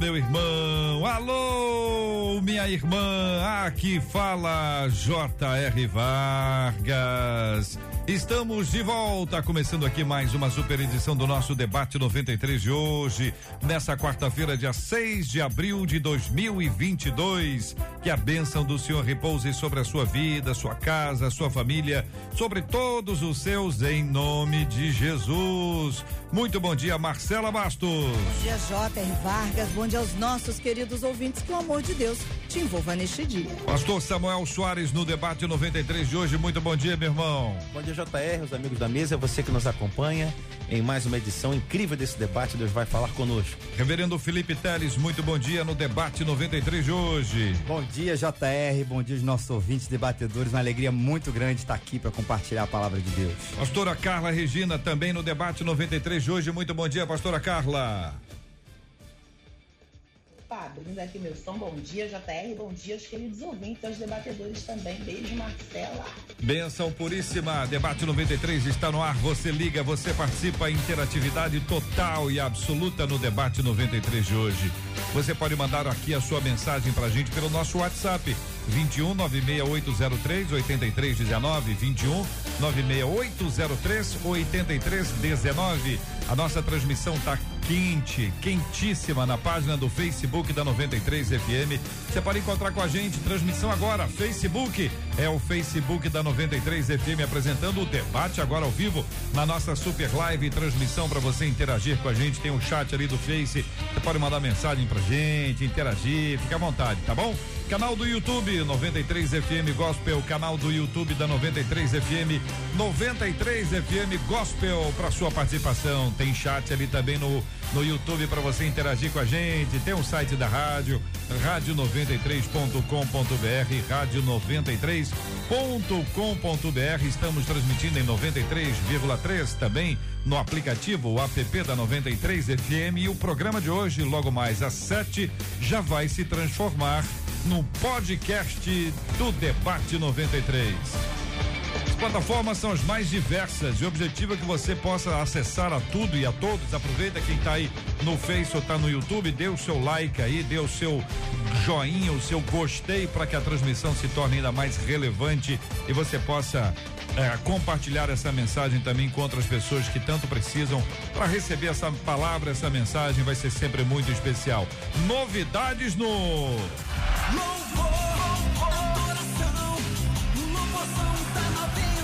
meu irmão. Alô, minha irmã. Aqui fala J.R. Vargas. Estamos de volta, começando aqui mais uma super edição do nosso debate 93 de hoje, nessa quarta-feira, dia 6 de abril de 2022. Que a bênção do Senhor repouse sobre a sua vida, sua casa, sua família, sobre todos os seus, em nome de Jesus. Muito bom dia, Marcela Bastos. Bom dia, J.R. Vargas. Bom dia aos nossos queridos ouvintes. Que o amor de Deus te envolva neste dia. Pastor Samuel Soares no debate 93 de hoje. Muito bom dia, meu irmão. Bom dia, JR, os amigos da mesa, você que nos acompanha em mais uma edição incrível desse debate. Deus vai falar conosco. Reverendo Felipe Teles, muito bom dia no debate 93 de hoje. Bom dia, JR. Bom dia, os nossos ouvintes debatedores. Uma alegria muito grande estar aqui para compartilhar a palavra de Deus. Pastora Carla Regina, também no debate 93 de hoje. Muito bom dia, Pastora Carla. Opa, abrindo aqui meu som, bom dia, JR, bom dia aos queridos ouvintes, aos debatedores também. Beijo, Marcela. Benção puríssima, debate 93 está no ar. Você liga, você participa, interatividade total e absoluta no debate 93 de hoje. Você pode mandar aqui a sua mensagem pra gente pelo nosso WhatsApp 21 96803 8319 21 96803 8319. A nossa transmissão tá quente, quentíssima na página do Facebook da 93 FM. Você pode encontrar com a gente transmissão agora, Facebook é o Facebook da 93 FM apresentando o debate agora ao vivo na nossa super live transmissão para você interagir com a gente. Tem um chat ali do Face, você pode mandar mensagem pra gente, interagir, fica à vontade, tá bom? Canal do YouTube 93 FM Gospel, canal do YouTube da 93 FM 93 FM Gospel para sua participação. Tem chat ali também no no YouTube para você interagir com a gente. Tem o um site da rádio, rádio93.com.br, rádio93.com.br. Estamos transmitindo em 93,3 também no aplicativo o app da 93 FM e o programa de hoje, logo mais às 7, já vai se transformar no podcast do Debate 93 plataformas são as mais diversas e o objetivo é que você possa acessar a tudo e a todos. Aproveita quem está aí no Face ou está no YouTube, dê o seu like aí, dê o seu joinha, o seu gostei para que a transmissão se torne ainda mais relevante e você possa é, compartilhar essa mensagem também com outras pessoas que tanto precisam para receber essa palavra, essa mensagem vai ser sempre muito especial. Novidades no Louvor.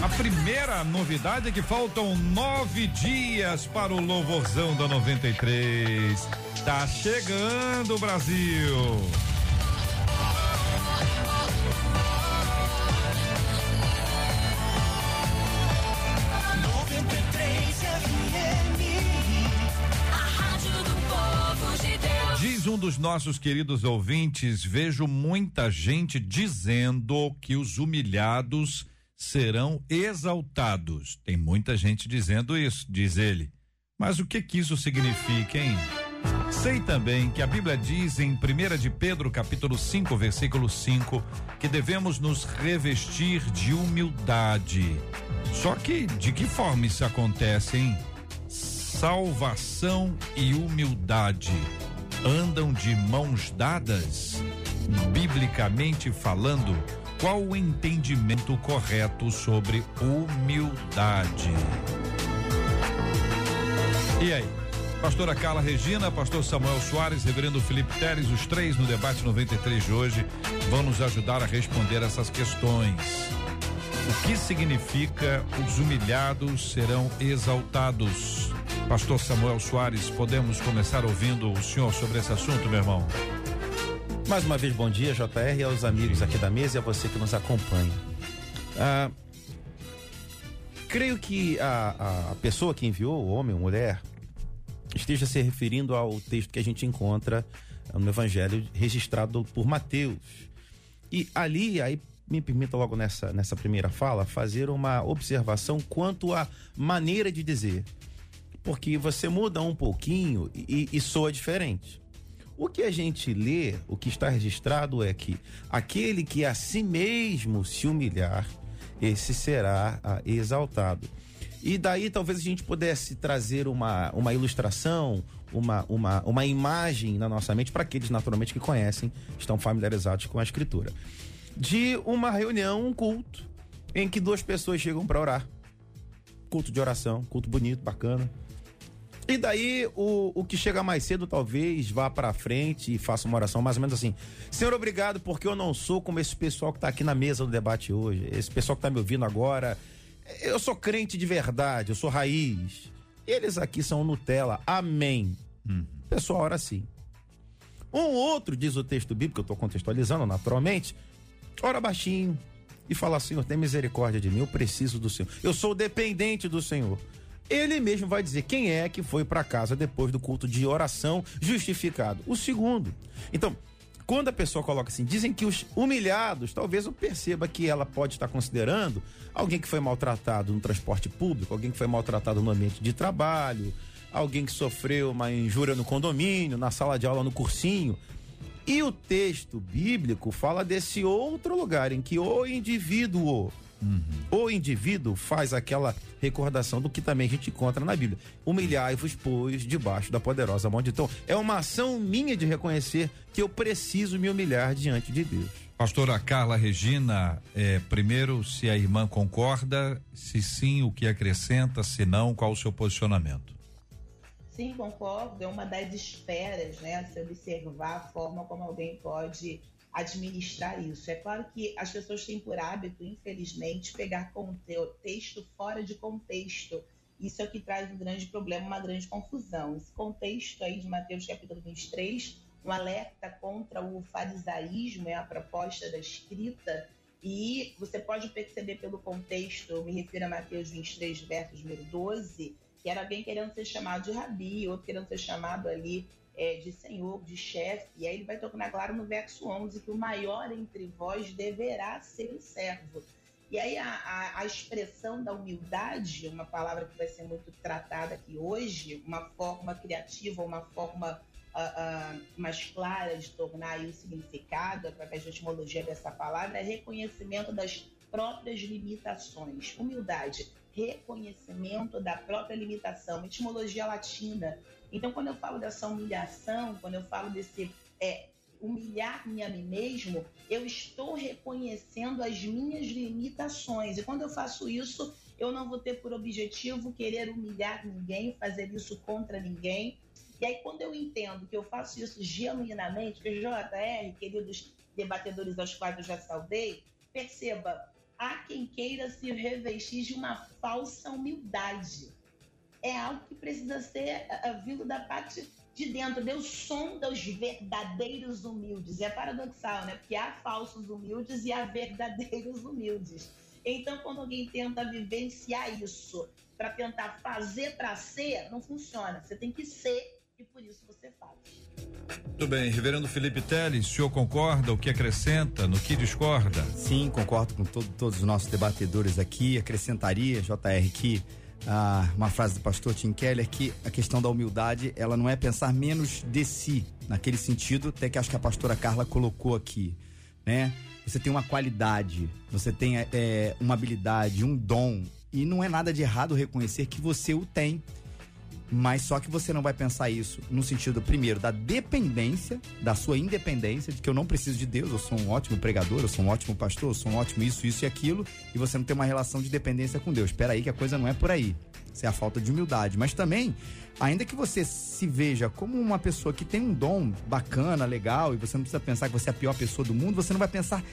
A primeira novidade é que faltam nove dias para o louvorzão da 93. Tá chegando, Brasil! Diz um dos nossos queridos ouvintes: vejo muita gente dizendo que os humilhados serão exaltados. Tem muita gente dizendo isso, diz ele. Mas o que que isso significa, hein? Sei também que a Bíblia diz em 1 de Pedro, capítulo 5, versículo 5, que devemos nos revestir de humildade. Só que de que forma isso acontece, hein? Salvação e humildade andam de mãos dadas? Biblicamente falando, qual o entendimento correto sobre humildade? E aí? Pastora Carla Regina, pastor Samuel Soares, reverendo Felipe Teres, os três no debate 93 de hoje vão nos ajudar a responder essas questões. O que significa os humilhados serão exaltados? Pastor Samuel Soares, podemos começar ouvindo o senhor sobre esse assunto, meu irmão? Mais uma vez, bom dia, JR, aos amigos aqui da mesa e a você que nos acompanha. Ah, creio que a, a, pessoa que enviou, homem ou mulher, esteja se referindo ao texto que a gente encontra no Evangelho registrado por Mateus. E ali, aí me permita logo nessa, nessa primeira fala fazer uma observação quanto à maneira de dizer. Porque você muda um pouquinho e, e soa diferente. O que a gente lê, o que está registrado é que aquele que a si mesmo se humilhar, esse será ah, exaltado. E daí talvez a gente pudesse trazer uma, uma ilustração, uma, uma, uma imagem na nossa mente para aqueles naturalmente que conhecem, estão familiarizados com a escritura. De uma reunião, um culto, em que duas pessoas chegam para orar. Culto de oração, culto bonito, bacana. E daí o, o que chega mais cedo talvez vá para frente e faça uma oração mais ou menos assim: Senhor, obrigado porque eu não sou como esse pessoal que está aqui na mesa do debate hoje, esse pessoal que está me ouvindo agora. Eu sou crente de verdade, eu sou raiz. Eles aqui são Nutella. Amém. Hum. O pessoal ora assim. Um outro, diz o texto bíblico, eu estou contextualizando naturalmente, ora baixinho e fala: Senhor, tem misericórdia de mim, eu preciso do Senhor. Eu sou dependente do Senhor. Ele mesmo vai dizer quem é que foi para casa depois do culto de oração justificado. O segundo. Então, quando a pessoa coloca assim, dizem que os humilhados, talvez eu perceba que ela pode estar considerando alguém que foi maltratado no transporte público, alguém que foi maltratado no ambiente de trabalho, alguém que sofreu uma injúria no condomínio, na sala de aula, no cursinho. E o texto bíblico fala desse outro lugar em que o indivíduo Uhum. O indivíduo faz aquela recordação do que também a gente encontra na Bíblia. Humilhai-vos, pois, debaixo da poderosa mão de Então, é uma ação minha de reconhecer que eu preciso me humilhar diante de Deus. Pastora Carla Regina, é, primeiro, se a irmã concorda, se sim, o que acrescenta, se não, qual o seu posicionamento? Sim, concordo. É uma das esferas, né? Se observar a forma como alguém pode administrar isso. É claro que as pessoas têm por hábito, infelizmente, pegar texto fora de contexto. Isso é o que traz um grande problema, uma grande confusão. Esse contexto aí de Mateus capítulo 23, um alerta contra o farisaísmo, é a proposta da escrita, e você pode perceber pelo contexto, eu me refiro a Mateus 23, versos número 12, que era alguém querendo ser chamado de rabi, outro querendo ser chamado ali é, de senhor, de chefe, e aí ele vai tocar claro no verso 11 que o maior entre vós deverá ser o servo. E aí a, a, a, expressão da humildade, uma palavra que vai ser muito tratada aqui hoje, uma forma criativa, uma forma uh, uh, mais clara de tornar o significado, através da etimologia dessa palavra, é reconhecimento das próprias limitações. Humildade, reconhecimento da própria limitação. Etimologia latina, então, quando eu falo dessa humilhação, quando eu falo desse é, humilhar-me a mim mesmo, eu estou reconhecendo as minhas limitações. E quando eu faço isso, eu não vou ter por objetivo querer humilhar ninguém, fazer isso contra ninguém. E aí, quando eu entendo que eu faço isso genuinamente, que JR, queridos debatedores aos quais eu já saudei, perceba, há quem queira se revestir de uma falsa humildade é algo que precisa ser uh, vindo da parte de dentro. Deus sonda os verdadeiros humildes. É paradoxal, né? Porque há falsos humildes e há verdadeiros humildes. Então, quando alguém tenta vivenciar isso para tentar fazer para ser, não funciona. Você tem que ser e por isso você faz. Tudo bem, reverendo Felipe Teles, o senhor concorda? O que acrescenta? No que discorda? Sim, concordo com todo, todos os nossos debatedores aqui. Acrescentaria, JR, que ah, uma frase do pastor Tim Keller que a questão da humildade ela não é pensar menos de si, naquele sentido até que acho que a pastora Carla colocou aqui, né? Você tem uma qualidade, você tem é, uma habilidade, um dom e não é nada de errado reconhecer que você o tem. Mas só que você não vai pensar isso no sentido, primeiro, da dependência, da sua independência, de que eu não preciso de Deus, eu sou um ótimo pregador, eu sou um ótimo pastor, eu sou um ótimo isso, isso e aquilo, e você não tem uma relação de dependência com Deus. Espera aí que a coisa não é por aí. Isso é a falta de humildade. Mas também, ainda que você se veja como uma pessoa que tem um dom bacana, legal, e você não precisa pensar que você é a pior pessoa do mundo, você não vai pensar,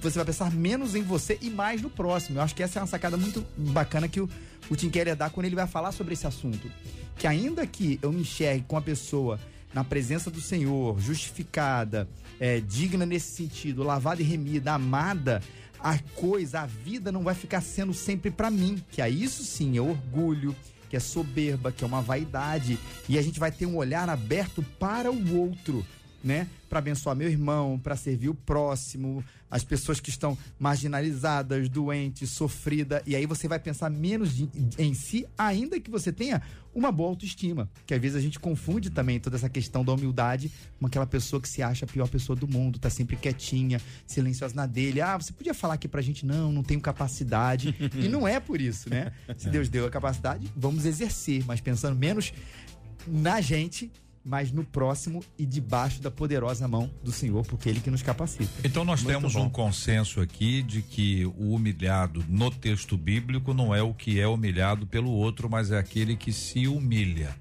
você vai pensar menos em você e mais no próximo. Eu acho que essa é uma sacada muito bacana que o, o Tim Keller dá quando ele vai falar sobre esse assunto que ainda que eu me enxergue com a pessoa na presença do Senhor, justificada, é, digna nesse sentido, lavada e remida, amada, a coisa, a vida não vai ficar sendo sempre para mim, que é isso sim é orgulho, que é soberba, que é uma vaidade. E a gente vai ter um olhar aberto para o outro né? Para abençoar meu irmão, para servir o próximo, as pessoas que estão marginalizadas, doentes, sofridas. E aí você vai pensar menos em si, ainda que você tenha uma boa autoestima. Que às vezes a gente confunde também toda essa questão da humildade com aquela pessoa que se acha a pior pessoa do mundo, tá sempre quietinha, silenciosa na dele. Ah, você podia falar aqui pra gente, não, não tenho capacidade. e não é por isso, né? Se Deus deu a capacidade, vamos exercer, mas pensando menos na gente mas no próximo e debaixo da poderosa mão do Senhor, porque Ele que nos capacita. Então nós Muito temos bom. um consenso aqui de que o humilhado no texto bíblico não é o que é humilhado pelo outro, mas é aquele que se humilha.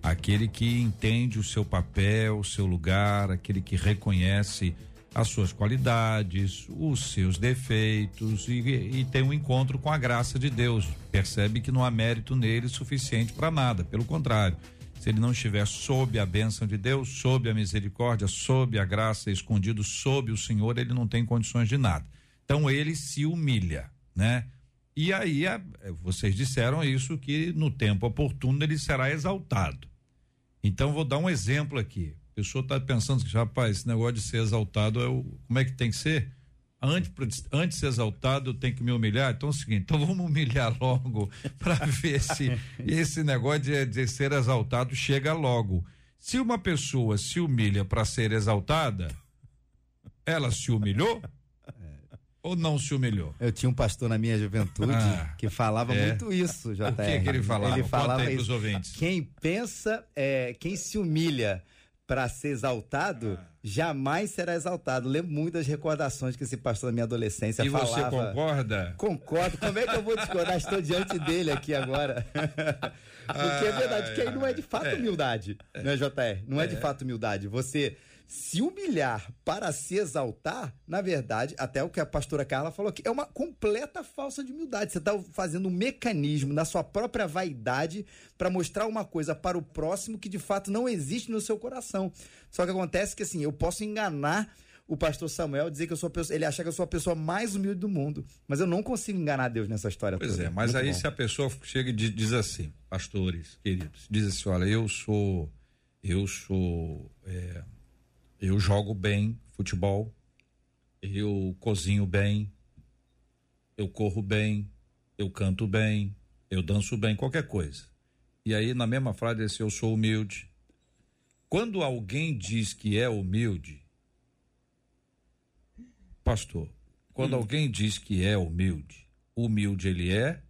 Aquele que entende o seu papel, o seu lugar, aquele que reconhece as suas qualidades, os seus defeitos e, e tem um encontro com a graça de Deus. Percebe que não há mérito nele suficiente para nada, pelo contrário se ele não estiver sob a bênção de Deus, sob a misericórdia, sob a graça, escondido sob o Senhor, ele não tem condições de nada. Então ele se humilha, né? E aí a, vocês disseram isso que no tempo oportuno ele será exaltado. Então vou dar um exemplo aqui. A pessoa está pensando que rapaz, esse negócio de ser exaltado é o, como é que tem que ser? Antes, antes de ser exaltado, eu tenho que me humilhar. Então é o seguinte, então vamos humilhar logo para ver se esse negócio de, de ser exaltado chega logo. Se uma pessoa se humilha para ser exaltada, ela se humilhou? Ou não se humilhou? Eu tinha um pastor na minha juventude ah, que falava é. muito isso, JR. O que, que ele falava? Ele falava isso. ouvintes. Quem pensa, é, quem se humilha para ser exaltado, ah. Jamais será exaltado. Lembro muito das recordações que esse pastor na minha adolescência e falava. E você concorda? Concordo. Como é que eu vou discordar? Estou diante dele aqui agora. Porque é verdade, que aí não é de fato é. humildade, é. né, JR? Não é. é de fato humildade. Você se humilhar para se exaltar, na verdade, até o que a pastora Carla falou aqui, é uma completa falsa de humildade. Você está fazendo um mecanismo na sua própria vaidade para mostrar uma coisa para o próximo que de fato não existe no seu coração. Só que acontece que assim, eu posso enganar o pastor Samuel dizer que eu sou pessoa, ele acha que eu sou a pessoa mais humilde do mundo, mas eu não consigo enganar Deus nessa história pois toda. é, mas Muito aí bom. se a pessoa chega e diz assim, pastores queridos, diz assim, olha, eu sou eu sou é, eu jogo bem futebol, eu cozinho bem, eu corro bem, eu canto bem, eu danço bem, qualquer coisa. E aí, na mesma frase, esse eu sou humilde. Quando alguém diz que é humilde, pastor, quando hum. alguém diz que é humilde, humilde ele é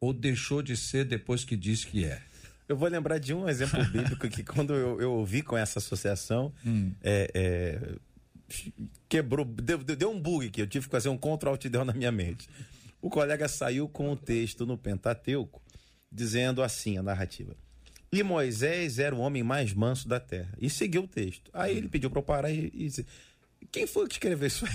ou deixou de ser depois que diz que é? Eu vou lembrar de um exemplo bíblico que quando eu, eu ouvi com essa associação, hum. é, é, quebrou, deu, deu um bug que eu tive que fazer um control alt na minha mente. O colega saiu com um texto no Pentateuco dizendo assim a narrativa. E Moisés era o homem mais manso da terra. E seguiu o texto. Aí ele pediu para eu parar e, e disse: Quem foi que escreveu isso aí?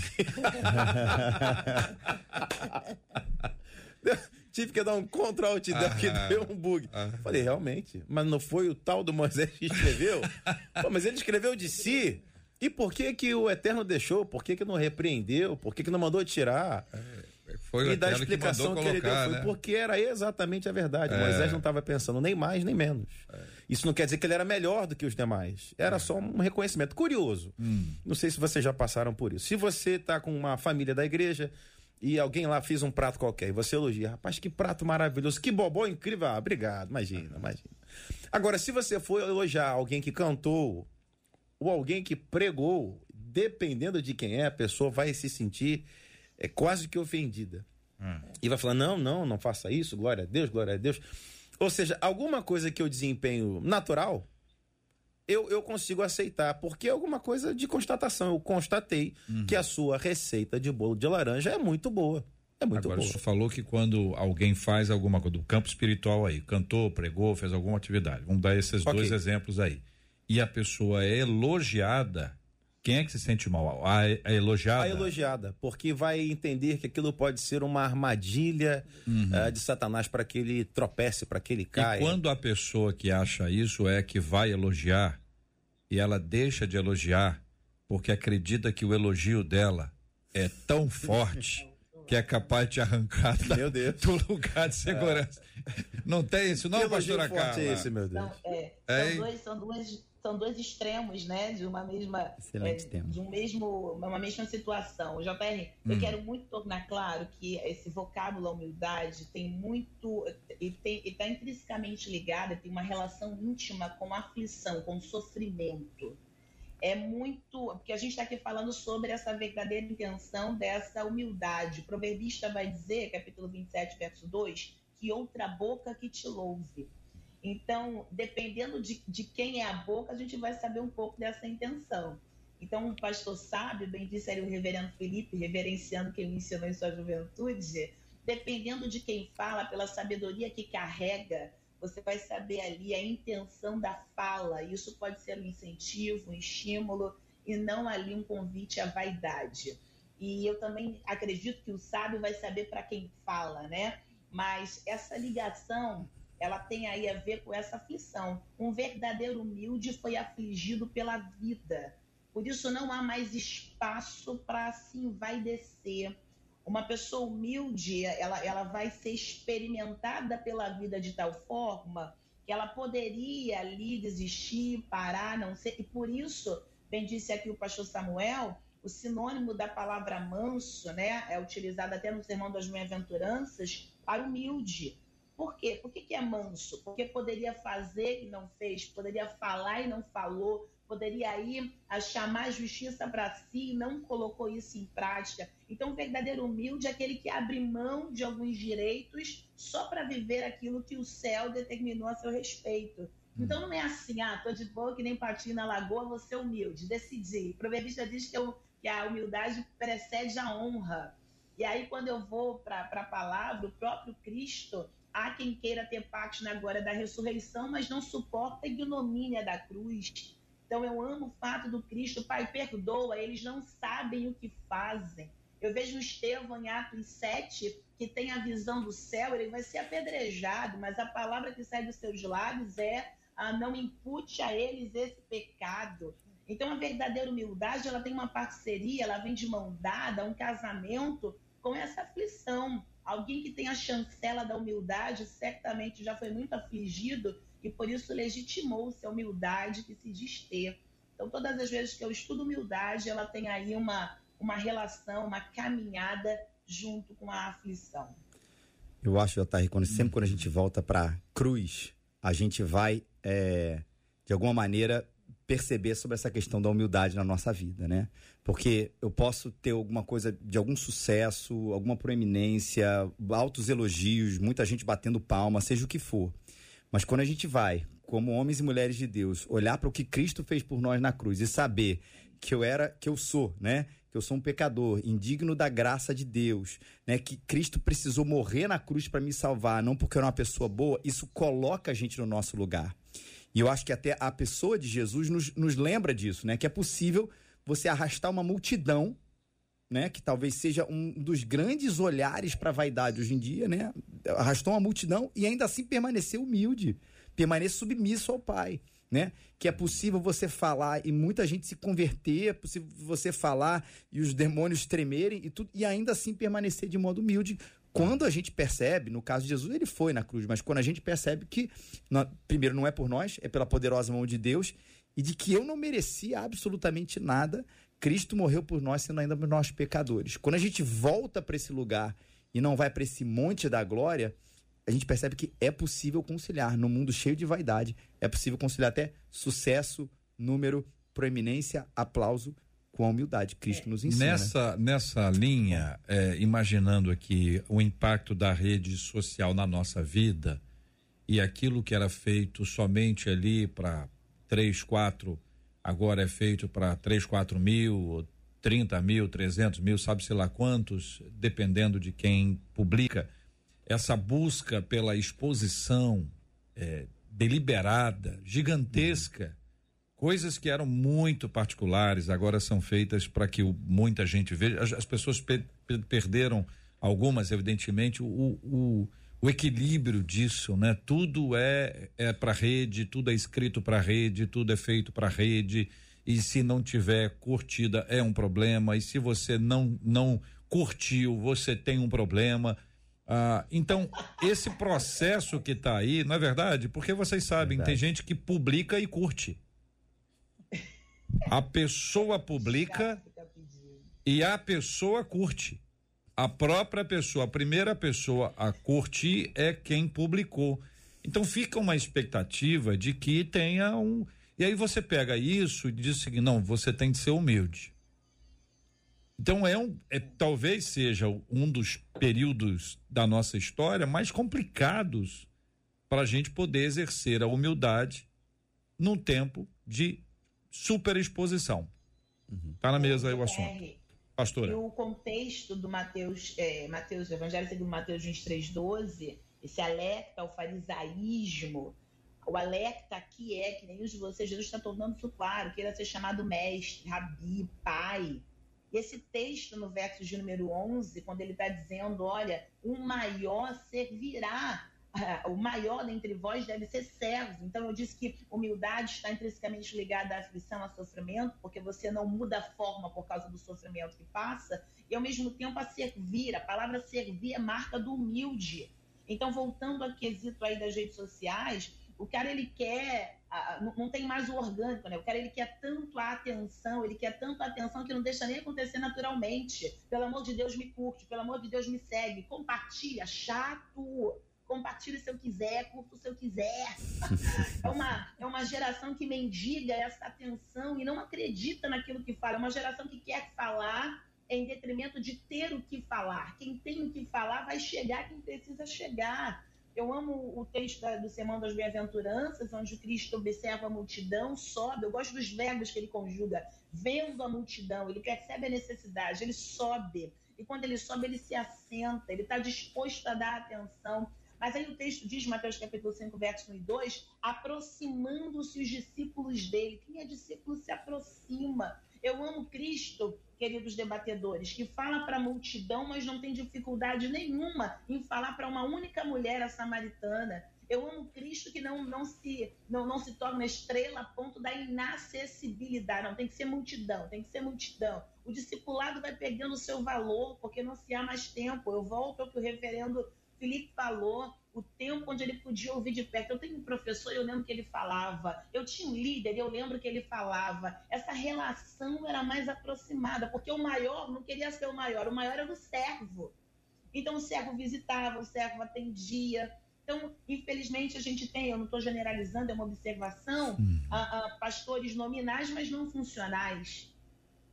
tive que dar um Ctrl Alt que deu um bug. Falei, realmente, mas não foi o tal do Moisés que escreveu? Pô, mas ele escreveu de si. E por que que o Eterno deixou? Por que que não repreendeu? Por que que não mandou tirar? É, foi e da explicação que, que, ele deu foi né? porque era exatamente a verdade. É. Moisés não estava pensando nem mais nem menos. É. Isso não quer dizer que ele era melhor do que os demais. Era é. só um reconhecimento. Curioso. Hum. Não sei se vocês já passaram por isso. Se você está com uma família da igreja, e alguém lá fez um prato qualquer e você elogia, rapaz, que prato maravilhoso, que bobó incrível. Ah, obrigado, imagina, imagina. Agora, se você for elogiar alguém que cantou ou alguém que pregou, dependendo de quem é, a pessoa vai se sentir é, quase que ofendida. Hum. E vai falar: não, não, não faça isso, glória a Deus, glória a Deus. Ou seja, alguma coisa que eu desempenho natural, eu, eu consigo aceitar, porque é alguma coisa de constatação. Eu constatei uhum. que a sua receita de bolo de laranja é muito boa. É muito Agora, boa. Você falou que quando alguém faz alguma coisa do campo espiritual aí, cantou, pregou, fez alguma atividade, vamos dar esses okay. dois exemplos aí, e a pessoa é elogiada, quem é que se sente mal? A, a elogiada? A elogiada, porque vai entender que aquilo pode ser uma armadilha uhum. uh, de Satanás para que ele tropece, para que ele caia. E quando a pessoa que acha isso é que vai elogiar e ela deixa de elogiar porque acredita que o elogio dela é tão forte que é capaz de te arrancar meu Deus. do lugar de segurança. É. Não tem isso, não, pastora Carla? É esse, meu Deus. Não, é, é são, dois, são, duas, são dois extremos, né, de uma mesma. Excelente é, tema. De um mesmo, uma mesma situação. JR, hum. eu quero muito tornar claro que esse vocábulo humildade tem muito. e está intrinsecamente ligado, tem uma relação íntima com aflição, com sofrimento é muito. Porque a gente está aqui falando sobre essa verdadeira intenção dessa humildade. O proverbista vai dizer, capítulo 27, verso 2, que outra boca que te louve. Então, dependendo de, de quem é a boca, a gente vai saber um pouco dessa intenção. Então, um pastor sábio, bem disse ali o reverendo Felipe, reverenciando quem me ensinou em sua juventude, dependendo de quem fala, pela sabedoria que carrega, você vai saber ali a intenção da fala. Isso pode ser um incentivo, um estímulo e não ali um convite à vaidade. E eu também acredito que o sábio vai saber para quem fala, né? Mas essa ligação, ela tem aí a ver com essa aflição. Um verdadeiro humilde foi afligido pela vida. Por isso não há mais espaço para se envaidecer, uma pessoa humilde, ela, ela vai ser experimentada pela vida de tal forma que ela poderia ali desistir, parar, não ser. E por isso, bem disse aqui o pastor Samuel, o sinônimo da palavra manso, né, é utilizado até no Sermão das Bem-aventuranças para humilde. Por quê? Por que, que é manso? Porque poderia fazer e não fez, poderia falar e não falou, poderia ir a chamar a justiça para si e não colocou isso em prática. Então, o verdadeiro humilde é aquele que abre mão de alguns direitos só para viver aquilo que o céu determinou a seu respeito. Hum. Então não é assim, ah, tô de boa que nem patinho na lagoa, vou ser humilde, decidi. O proverbista diz que, eu, que a humildade precede a honra. E aí, quando eu vou para a palavra, o próprio Cristo, há quem queira ter parte na glória da ressurreição, mas não suporta a ignomínia da cruz. Então eu amo o fato do Cristo, Pai, perdoa, eles não sabem o que fazem. Eu vejo o Estevão em Atos 7, que tem a visão do céu, ele vai ser apedrejado, mas a palavra que sai dos seus lábios é ah, não impute a eles esse pecado. Então, a verdadeira humildade, ela tem uma parceria, ela vem de mão dada, um casamento com essa aflição. Alguém que tem a chancela da humildade certamente já foi muito afligido e por isso legitimou-se a humildade que se diz ter. Então, todas as vezes que eu estudo humildade, ela tem aí uma uma relação, uma caminhada junto com a aflição. Eu acho, Otair, quando, sempre quando a gente volta para cruz, a gente vai, é, de alguma maneira, perceber sobre essa questão da humildade na nossa vida, né? Porque eu posso ter alguma coisa de algum sucesso, alguma proeminência, altos elogios, muita gente batendo palma, seja o que for. Mas quando a gente vai, como homens e mulheres de Deus, olhar para o que Cristo fez por nós na cruz e saber que eu era, que eu sou, né? Que eu sou um pecador, indigno da graça de Deus, né? Que Cristo precisou morrer na cruz para me salvar, não porque eu era uma pessoa boa, isso coloca a gente no nosso lugar. E eu acho que até a pessoa de Jesus nos, nos lembra disso, né? Que é possível você arrastar uma multidão, né? Que talvez seja um dos grandes olhares para a vaidade hoje em dia, né? Arrastou uma multidão e ainda assim permanecer humilde, permanecer submisso ao Pai né? Que é possível você falar e muita gente se converter, é possível você falar e os demônios tremerem e tudo, e ainda assim permanecer de modo humilde. Quando a gente percebe, no caso de Jesus, ele foi na cruz, mas quando a gente percebe que, primeiro, não é por nós, é pela poderosa mão de Deus, e de que eu não merecia absolutamente nada, Cristo morreu por nós, sendo ainda nós pecadores. Quando a gente volta para esse lugar e não vai para esse monte da glória, a gente percebe que é possível conciliar no mundo cheio de vaidade, é possível conciliar até sucesso, número, proeminência, aplauso com a humildade. Cristo nos ensina. Nessa, nessa linha, é, imaginando aqui o impacto da rede social na nossa vida e aquilo que era feito somente ali para três, quatro, agora é feito para três, quatro mil, 30 mil, 300 mil, sabe-se lá quantos, dependendo de quem publica essa busca pela exposição é, deliberada, gigantesca, coisas que eram muito particulares, agora são feitas para que o, muita gente veja. As, as pessoas pe perderam, algumas, evidentemente, o, o, o, equilíbrio disso, né? Tudo é, é para rede, tudo é escrito para rede, tudo é feito para rede. E se não tiver curtida é um problema. E se você não não curtiu, você tem um problema. Ah, então, esse processo que está aí, não é verdade? Porque vocês sabem, verdade. tem gente que publica e curte. A pessoa publica e a pessoa curte. A própria pessoa, a primeira pessoa a curtir é quem publicou. Então fica uma expectativa de que tenha um. E aí você pega isso e diz o seguinte: não, você tem de ser humilde. Então é um, é, talvez seja um dos períodos da nossa história mais complicados para a gente poder exercer a humildade num tempo de superexposição. Uhum. Tá na mesa aí o assunto. Pastora. E o contexto do Mateus, é, Mateus, Evangelho segundo Mateus 23, 12, esse alerta ao farisaísmo, o alerta aqui é que nem os de vocês, Jesus está tornando isso claro, queira ser chamado mestre, rabi, pai. Esse texto no verso de número 11, quando ele está dizendo, olha, o maior servirá o maior dentre vós deve ser servo. Então eu disse que humildade está intrinsecamente ligada à aflição, a sofrimento, porque você não muda a forma por causa do sofrimento que passa, e ao mesmo tempo a servir. A palavra servir é marca do humilde. Então, voltando ao quesito aí das redes sociais, o cara ele quer, não tem mais o orgânico, né? O cara ele quer tanto a atenção, ele quer tanto a atenção que não deixa nem acontecer naturalmente. Pelo amor de Deus, me curte, pelo amor de Deus, me segue, compartilha, chato compartilhe se eu quiser, curto se eu quiser. é, uma, é uma geração que mendiga essa atenção e não acredita naquilo que fala. É uma geração que quer falar em detrimento de ter o que falar. Quem tem o que falar vai chegar quem precisa chegar. Eu amo o texto do Sermão das Bem-aventuranças, onde o Cristo observa a multidão, sobe. Eu gosto dos verbos que ele conjuga. Vendo a multidão, ele percebe a necessidade, ele sobe. E quando ele sobe, ele se assenta, ele está disposto a dar atenção. Mas aí o texto diz, Mateus capítulo 5, verso 1 e 2, aproximando-se os discípulos dele. Quem é discípulo se aproxima. Eu amo Cristo, queridos debatedores, que fala para a multidão, mas não tem dificuldade nenhuma em falar para uma única mulher, a samaritana. Eu amo Cristo que não, não, se, não, não se torna estrela a ponto da inacessibilidade. Não, tem que ser multidão, tem que ser multidão. O discipulado vai perdendo o seu valor, porque não se há mais tempo. Eu volto ao que o referendo Felipe falou, o tempo onde ele podia ouvir de perto. Eu tenho um professor, eu lembro que ele falava. Eu tinha um líder, eu lembro que ele falava. Essa relação era mais aproximada, porque o maior não queria ser o maior, o maior era o servo. Então o servo visitava, o servo atendia. Então, infelizmente, a gente tem, eu não estou generalizando, é uma observação, uhum. a, a, pastores nominais, mas não funcionais.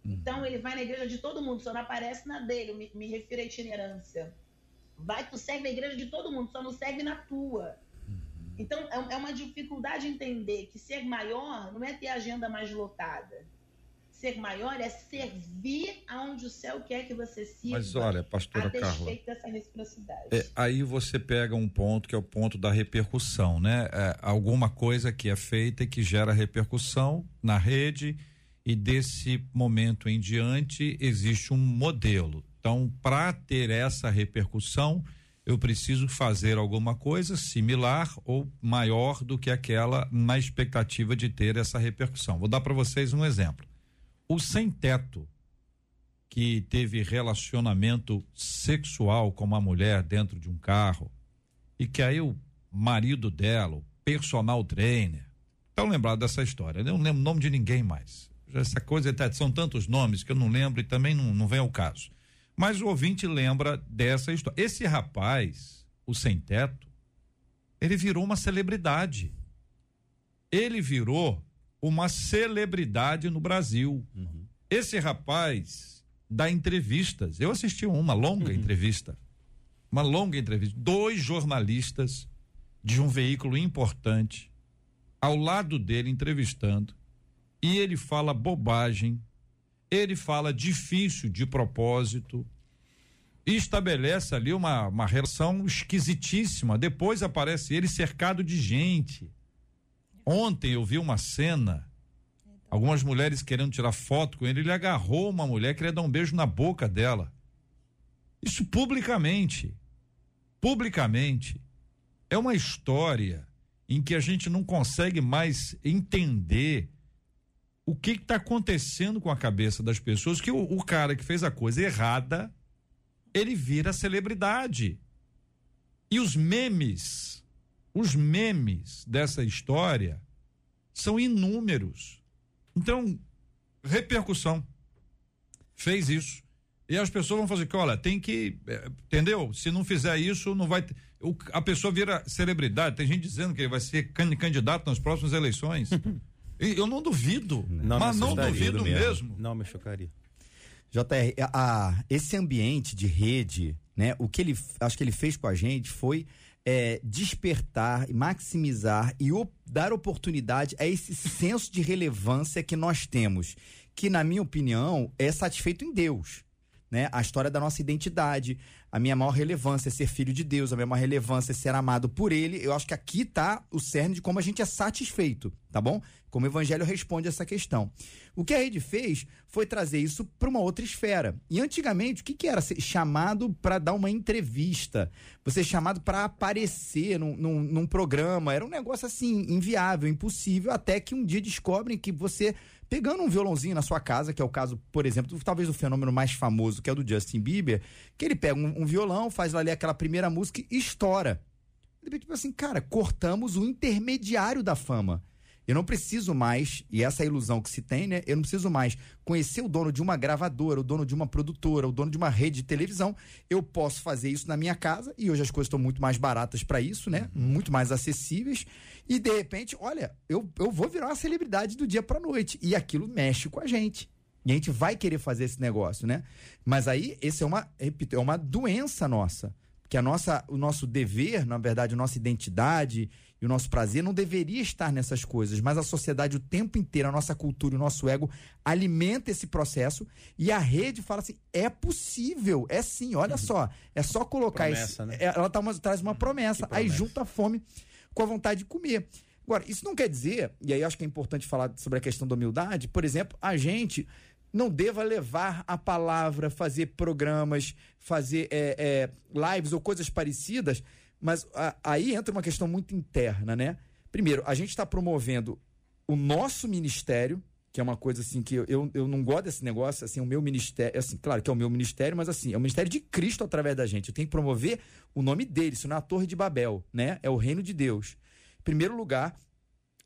Uhum. Então, ele vai na igreja de todo mundo, só não aparece na dele, eu me, me refiro à itinerância. Vai, tu serve a igreja de todo mundo, só não serve na tua. Uhum. Então, é, é uma dificuldade entender que ser maior não é ter agenda mais lotada. Ser maior é servir aonde o céu quer que você sirva. Mas olha, pastora a Carla. dessa reciprocidade. É, aí você pega um ponto que é o ponto da repercussão, né? É, alguma coisa que é feita e que gera repercussão na rede e desse momento em diante existe um modelo então, para ter essa repercussão, eu preciso fazer alguma coisa similar ou maior do que aquela na expectativa de ter essa repercussão. Vou dar para vocês um exemplo. O sem teto que teve relacionamento sexual com uma mulher dentro de um carro e que aí o marido dela, o personal trainer, estão lembrados dessa história? Eu não lembro o nome de ninguém mais. Essa coisa são tantos nomes que eu não lembro e também não, não vem ao caso. Mas o ouvinte lembra dessa história. Esse rapaz, o sem teto, ele virou uma celebridade. Ele virou uma celebridade no Brasil. Uhum. Esse rapaz dá entrevistas. Eu assisti uma longa uhum. entrevista. Uma longa entrevista. Dois jornalistas de um veículo importante ao lado dele entrevistando. E ele fala bobagem ele fala difícil de propósito e estabelece ali uma, uma relação esquisitíssima. Depois aparece ele cercado de gente. Ontem eu vi uma cena, algumas mulheres querendo tirar foto com ele, ele agarrou uma mulher, queria dar um beijo na boca dela. Isso publicamente. Publicamente. É uma história em que a gente não consegue mais entender o que está acontecendo com a cabeça das pessoas, que o, o, cara que fez a coisa errada, ele vira celebridade. E os memes, os memes dessa história são inúmeros. Então, repercussão. Fez isso. E as pessoas vão fazer que, olha, tem que. É, entendeu? Se não fizer isso, não vai. O, a pessoa vira celebridade. Tem gente dizendo que ele vai ser candidato nas próximas eleições. eu não duvido. Não mas não duvido mesmo. mesmo. Não me chocaria. JR, a, a, esse ambiente de rede, né? O que ele acho que ele fez com a gente foi é, despertar, maximizar e op, dar oportunidade a esse senso de relevância que nós temos, que na minha opinião é satisfeito em Deus né? A história da nossa identidade, a minha maior relevância é ser filho de Deus, a minha maior relevância é ser amado por Ele. Eu acho que aqui tá o cerne de como a gente é satisfeito, tá bom? Como o Evangelho responde essa questão. O que a rede fez foi trazer isso para uma outra esfera. E antigamente, o que, que era ser chamado para dar uma entrevista? Você chamado para aparecer num, num, num programa. Era um negócio assim, inviável, impossível, até que um dia descobrem que você pegando um violãozinho na sua casa, que é o caso, por exemplo, talvez o fenômeno mais famoso, que é o do Justin Bieber, que ele pega um, um violão, faz ali aquela primeira música e estoura. De repente, tipo assim, cara, cortamos o intermediário da fama. Eu não preciso mais, e essa é ilusão que se tem, né? Eu não preciso mais conhecer o dono de uma gravadora, o dono de uma produtora, o dono de uma rede de televisão. Eu posso fazer isso na minha casa, e hoje as coisas estão muito mais baratas para isso, né? Muito mais acessíveis. E de repente, olha, eu, eu vou virar uma celebridade do dia para noite. E aquilo mexe com a gente. E a gente vai querer fazer esse negócio, né? Mas aí, esse é uma, repito, é uma doença nossa. Que a nossa, o nosso dever, na verdade, a nossa identidade e o nosso prazer não deveria estar nessas coisas, mas a sociedade o tempo inteiro, a nossa cultura, o nosso ego alimenta esse processo e a rede fala assim: é possível, é sim, olha só, é só colocar promessa, esse. Né? É, ela tá uma, traz uma promessa, promessa, aí junta a fome com a vontade de comer. Agora, isso não quer dizer, e aí acho que é importante falar sobre a questão da humildade, por exemplo, a gente não deva levar a palavra, fazer programas, fazer é, é, lives ou coisas parecidas mas a, aí entra uma questão muito interna, né? Primeiro, a gente está promovendo o nosso ministério, que é uma coisa assim que eu, eu, não gosto desse negócio, assim, o meu ministério, assim, claro que é o meu ministério, mas assim, é o ministério de Cristo através da gente. Eu tenho que promover o nome dele, isso não é Torre de Babel, né? É o reino de Deus. Em primeiro lugar,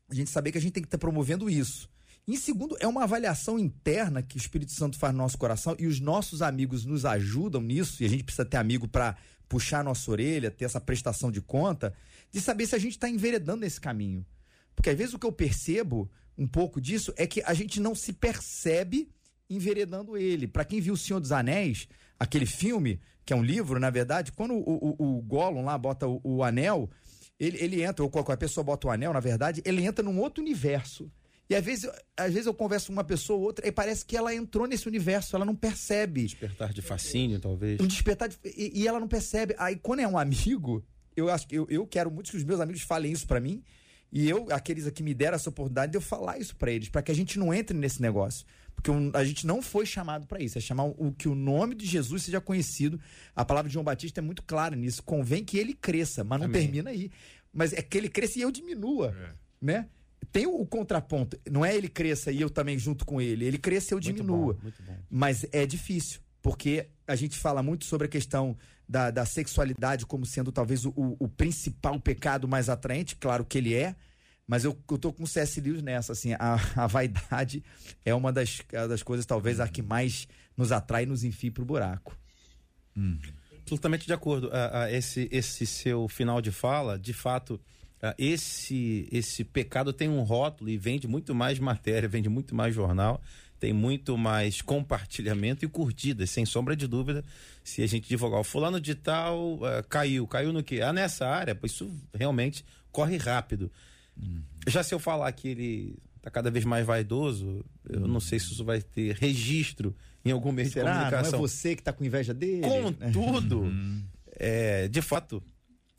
a gente saber que a gente tem que estar tá promovendo isso. Em segundo, é uma avaliação interna que o Espírito Santo faz no nosso coração e os nossos amigos nos ajudam nisso, e a gente precisa ter amigo para puxar a nossa orelha, ter essa prestação de conta, de saber se a gente está enveredando nesse caminho. Porque às vezes o que eu percebo um pouco disso é que a gente não se percebe enveredando ele. Para quem viu O Senhor dos Anéis, aquele filme, que é um livro, na verdade, quando o, o, o Gollum lá bota o, o anel, ele, ele entra, ou qualquer pessoa bota o anel, na verdade, ele entra num outro universo. E às vezes, às vezes eu converso com uma pessoa ou outra e parece que ela entrou nesse universo, ela não percebe. Despertar de fascínio, talvez. Um despertar de, e, e, ela não percebe. Aí quando é um amigo, eu acho que eu, eu quero muito que os meus amigos falem isso para mim. E eu, aqueles que me deram essa oportunidade de eu falar isso para eles, para que a gente não entre nesse negócio. Porque a gente não foi chamado para isso, é chamar o que o nome de Jesus seja conhecido. A palavra de João Batista é muito clara nisso. Convém que ele cresça, mas não Amém. termina aí. Mas é que ele cresça e eu diminua, é. né? Tem o, contraponto. Não é ele cresça e eu também junto com ele. Ele cresça e eu diminua. Muito bom, muito bom. Mas é difícil, porque a gente fala muito sobre a questão da, da sexualidade como sendo talvez o, o, principal pecado mais atraente. Claro que ele é. Mas eu, eu tô com o C.S. Lewis nessa, assim, a, a vaidade é uma das, das coisas, talvez, a que mais nos atrai e nos enfia pro buraco. Hum. Absolutamente de acordo. esse, esse seu final de fala, de fato, esse esse pecado tem um rótulo e vende muito mais matéria, vende muito mais jornal, tem muito mais compartilhamento e curtidas, sem sombra de dúvida. Se a gente divulgar o fulano de tal uh, caiu, caiu no que? Ah, nessa área, pois isso realmente corre rápido. Hum. Já se eu falar que ele está cada vez mais vaidoso, eu não sei se isso vai ter registro em algum meio Será? de comunicação. Não é você que está com inveja dele? Contudo, hum. é, de fato,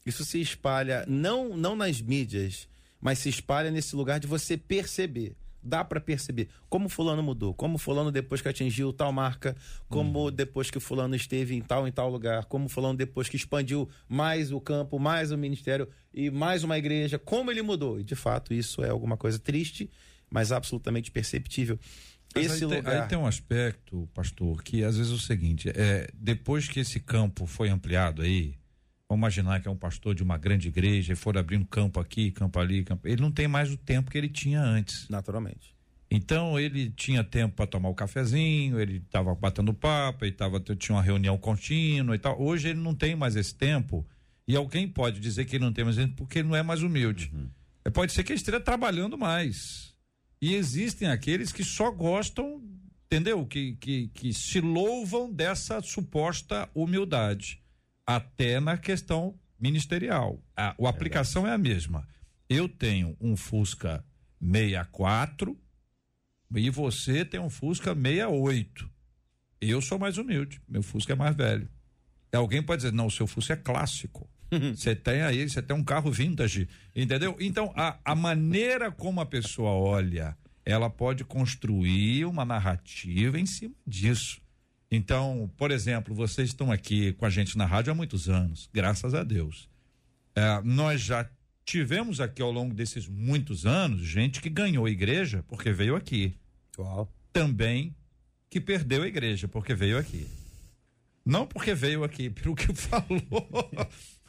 isso se espalha não, não nas mídias, mas se espalha nesse lugar de você perceber. Dá para perceber como fulano mudou, como fulano depois que atingiu tal marca, como uhum. depois que fulano esteve em tal em tal lugar, como fulano depois que expandiu mais o campo, mais o ministério e mais uma igreja, como ele mudou. E de fato isso é alguma coisa triste, mas absolutamente perceptível. esse aí, lugar... tem, aí tem um aspecto, pastor, que às vezes é o seguinte, é, depois que esse campo foi ampliado aí, vamos imaginar que é um pastor de uma grande igreja e for abrir um campo aqui, campo ali, campo, ele não tem mais o tempo que ele tinha antes. Naturalmente. Então ele tinha tempo para tomar o um cafezinho, ele estava batendo papo, ele tava, tinha uma reunião contínua e tal. Hoje ele não tem mais esse tempo. E alguém pode dizer que ele não tem mais tempo porque ele não é mais humilde. Uhum. É, pode ser que ele esteja trabalhando mais. E existem aqueles que só gostam, entendeu? Que, que, que se louvam dessa suposta humildade. Até na questão ministerial. A, a aplicação é a mesma. Eu tenho um Fusca 64 e você tem um Fusca 68. Eu sou mais humilde, meu Fusca é mais velho. E alguém pode dizer, não, o seu Fusca é clássico. Você tem aí, você tem um carro vintage, entendeu? Então, a, a maneira como a pessoa olha, ela pode construir uma narrativa em cima disso. Então, por exemplo, vocês estão aqui com a gente na rádio há muitos anos, graças a Deus. É, nós já tivemos aqui ao longo desses muitos anos gente que ganhou a igreja porque veio aqui. Uau. Também que perdeu a igreja porque veio aqui. Não porque veio aqui, pelo que falou.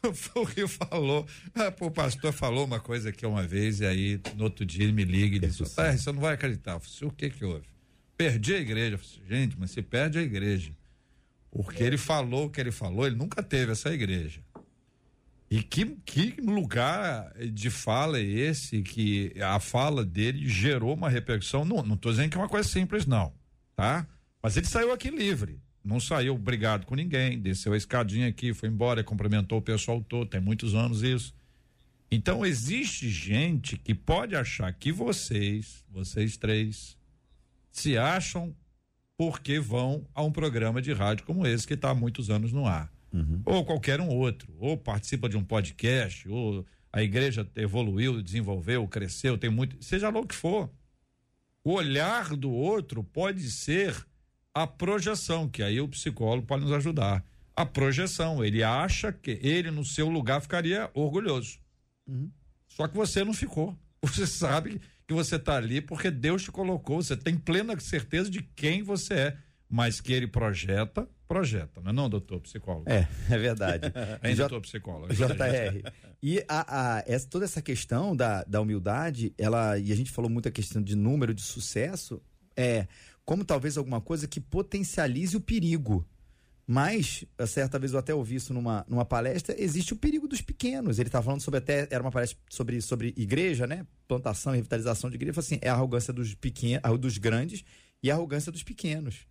o que falou. Ah, o pastor falou uma coisa aqui uma vez, e aí no outro dia ele me liga e diz: você não vai acreditar. Eu falei, o que que houve? Perdi a igreja. Falei, gente, mas você perde a igreja. Porque ele falou o que ele falou, ele nunca teve essa igreja. E que, que lugar de fala é esse que a fala dele gerou uma repercussão? Não, não tô dizendo que é uma coisa simples, não, tá? Mas ele saiu aqui livre. Não saiu brigado com ninguém, desceu a escadinha aqui, foi embora, cumprimentou o pessoal todo, tem muitos anos isso. Então existe gente que pode achar que vocês, vocês três, se acham porque vão a um programa de rádio como esse que está há muitos anos no ar uhum. ou qualquer um outro, ou participa de um podcast, ou a igreja evoluiu, desenvolveu, cresceu, tem muito, seja lá o que for. O olhar do outro pode ser a projeção, que aí o psicólogo pode nos ajudar. A projeção, ele acha que ele no seu lugar ficaria orgulhoso. Uhum. Só que você não ficou. Você sabe que você está ali porque Deus te colocou, você tem plena certeza de quem você é, mas que ele projeta projeta, não é não, doutor psicólogo? É, é verdade. é, doutor psicólogo. JR. E a, a, essa, toda essa questão da, da humildade, ela, e a gente falou muito a questão de número de sucesso, é como talvez alguma coisa que potencialize o perigo. Mas, certa vez eu até ouvi isso numa, numa palestra, existe o perigo dos pequenos. Ele estava falando sobre até, era uma palestra sobre, sobre igreja, né? Plantação e revitalização de igreja. Assim, é a arrogância dos pequenos, dos grandes e a arrogância dos pequenos.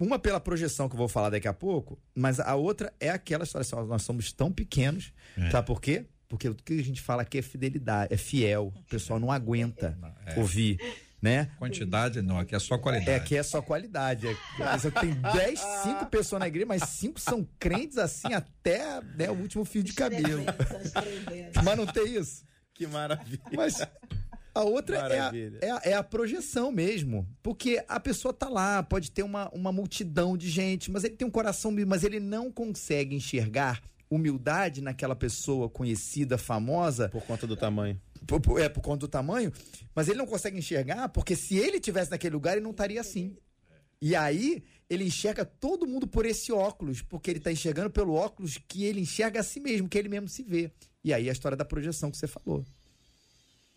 Uma pela projeção que eu vou falar daqui a pouco, mas a outra é aquela história assim, nós somos tão pequenos, é. sabe por quê? Porque o que a gente fala aqui é fidelidade, é fiel. O pessoal não aguenta é. ouvir. Né? Quantidade não, aqui é só qualidade. É, aqui é só qualidade. É, tem 10, 5 pessoas na igreja, mas 5 são crentes assim até né, o último fio de cabelo. mas não tem isso? Que maravilha. Mas a outra é a, é a, é, a, projeção mesmo. Porque a pessoa tá lá, pode ter uma, uma multidão de gente, mas ele tem um coração, mas ele não consegue enxergar humildade naquela pessoa conhecida, famosa. Por conta do tamanho. Por, por, é, por conta do tamanho. Mas ele não consegue enxergar porque se ele tivesse naquele lugar, ele não estaria assim. E aí, ele enxerga todo mundo por esse óculos, porque ele está enxergando pelo óculos que ele enxerga a si mesmo, que ele mesmo se vê. E aí a história da projeção que você falou.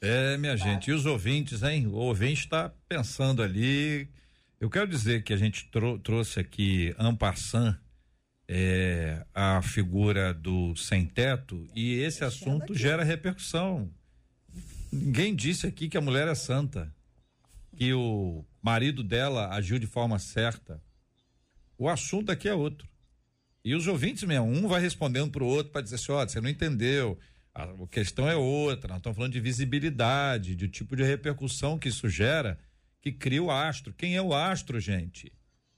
É, minha gente, e os ouvintes, hein? O ouvinte está pensando ali. Eu quero dizer que a gente trou trouxe aqui Ampassan, é, a figura do sem-teto, e esse assunto gera repercussão. Ninguém disse aqui que a mulher é santa, que o marido dela agiu de forma certa. O assunto aqui é outro. E os ouvintes mesmo, um vai respondendo para o outro para dizer assim: olha, você não entendeu a questão é outra, nós estamos falando de visibilidade, de tipo de repercussão que isso gera, que cria o astro. Quem é o astro, gente?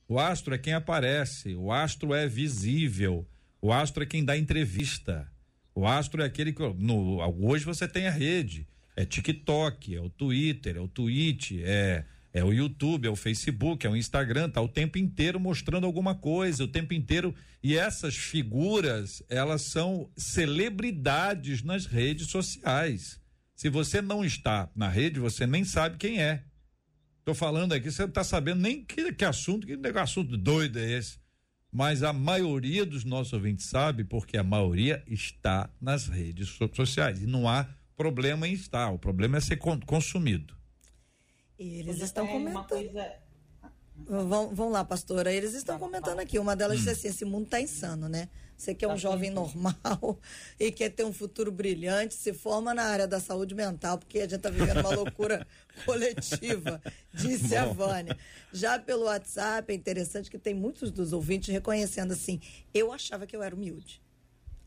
O astro é quem aparece, o astro é visível, o astro é quem dá entrevista. O astro é aquele que. No, hoje você tem a rede. É TikTok, é o Twitter, é o Twitch, é é o YouTube, é o Facebook, é o Instagram, tá o tempo inteiro mostrando alguma coisa, o tempo inteiro. E essas figuras, elas são celebridades nas redes sociais. Se você não está na rede, você nem sabe quem é. Tô falando aqui, você não tá sabendo nem que, que assunto, que assunto doido é esse. Mas a maioria dos nossos ouvintes sabe, porque a maioria está nas redes sociais. E não há problema em estar, o problema é ser consumido. Eles estão comentando. Coisa... Vão, vão lá, pastora. Eles estão comentando aqui. Uma delas hum. disse assim: esse mundo está insano, né? Você que é um tá jovem normal e quer ter um futuro brilhante, se forma na área da saúde mental, porque a gente está vivendo uma loucura coletiva, disse Bom. a Vânia. Já pelo WhatsApp, é interessante que tem muitos dos ouvintes reconhecendo assim: eu achava que eu era humilde.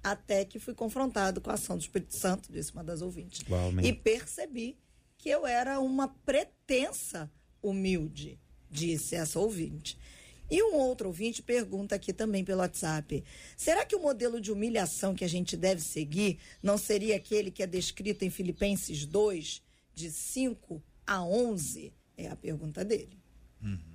Até que fui confrontado com a ação do Espírito Santo, disse uma das ouvintes. Uau, e percebi que eu era uma pretensa humilde, disse essa ouvinte. E um outro ouvinte pergunta aqui também pelo WhatsApp: será que o modelo de humilhação que a gente deve seguir não seria aquele que é descrito em Filipenses 2, de 5 a 11? É a pergunta dele. Uhum.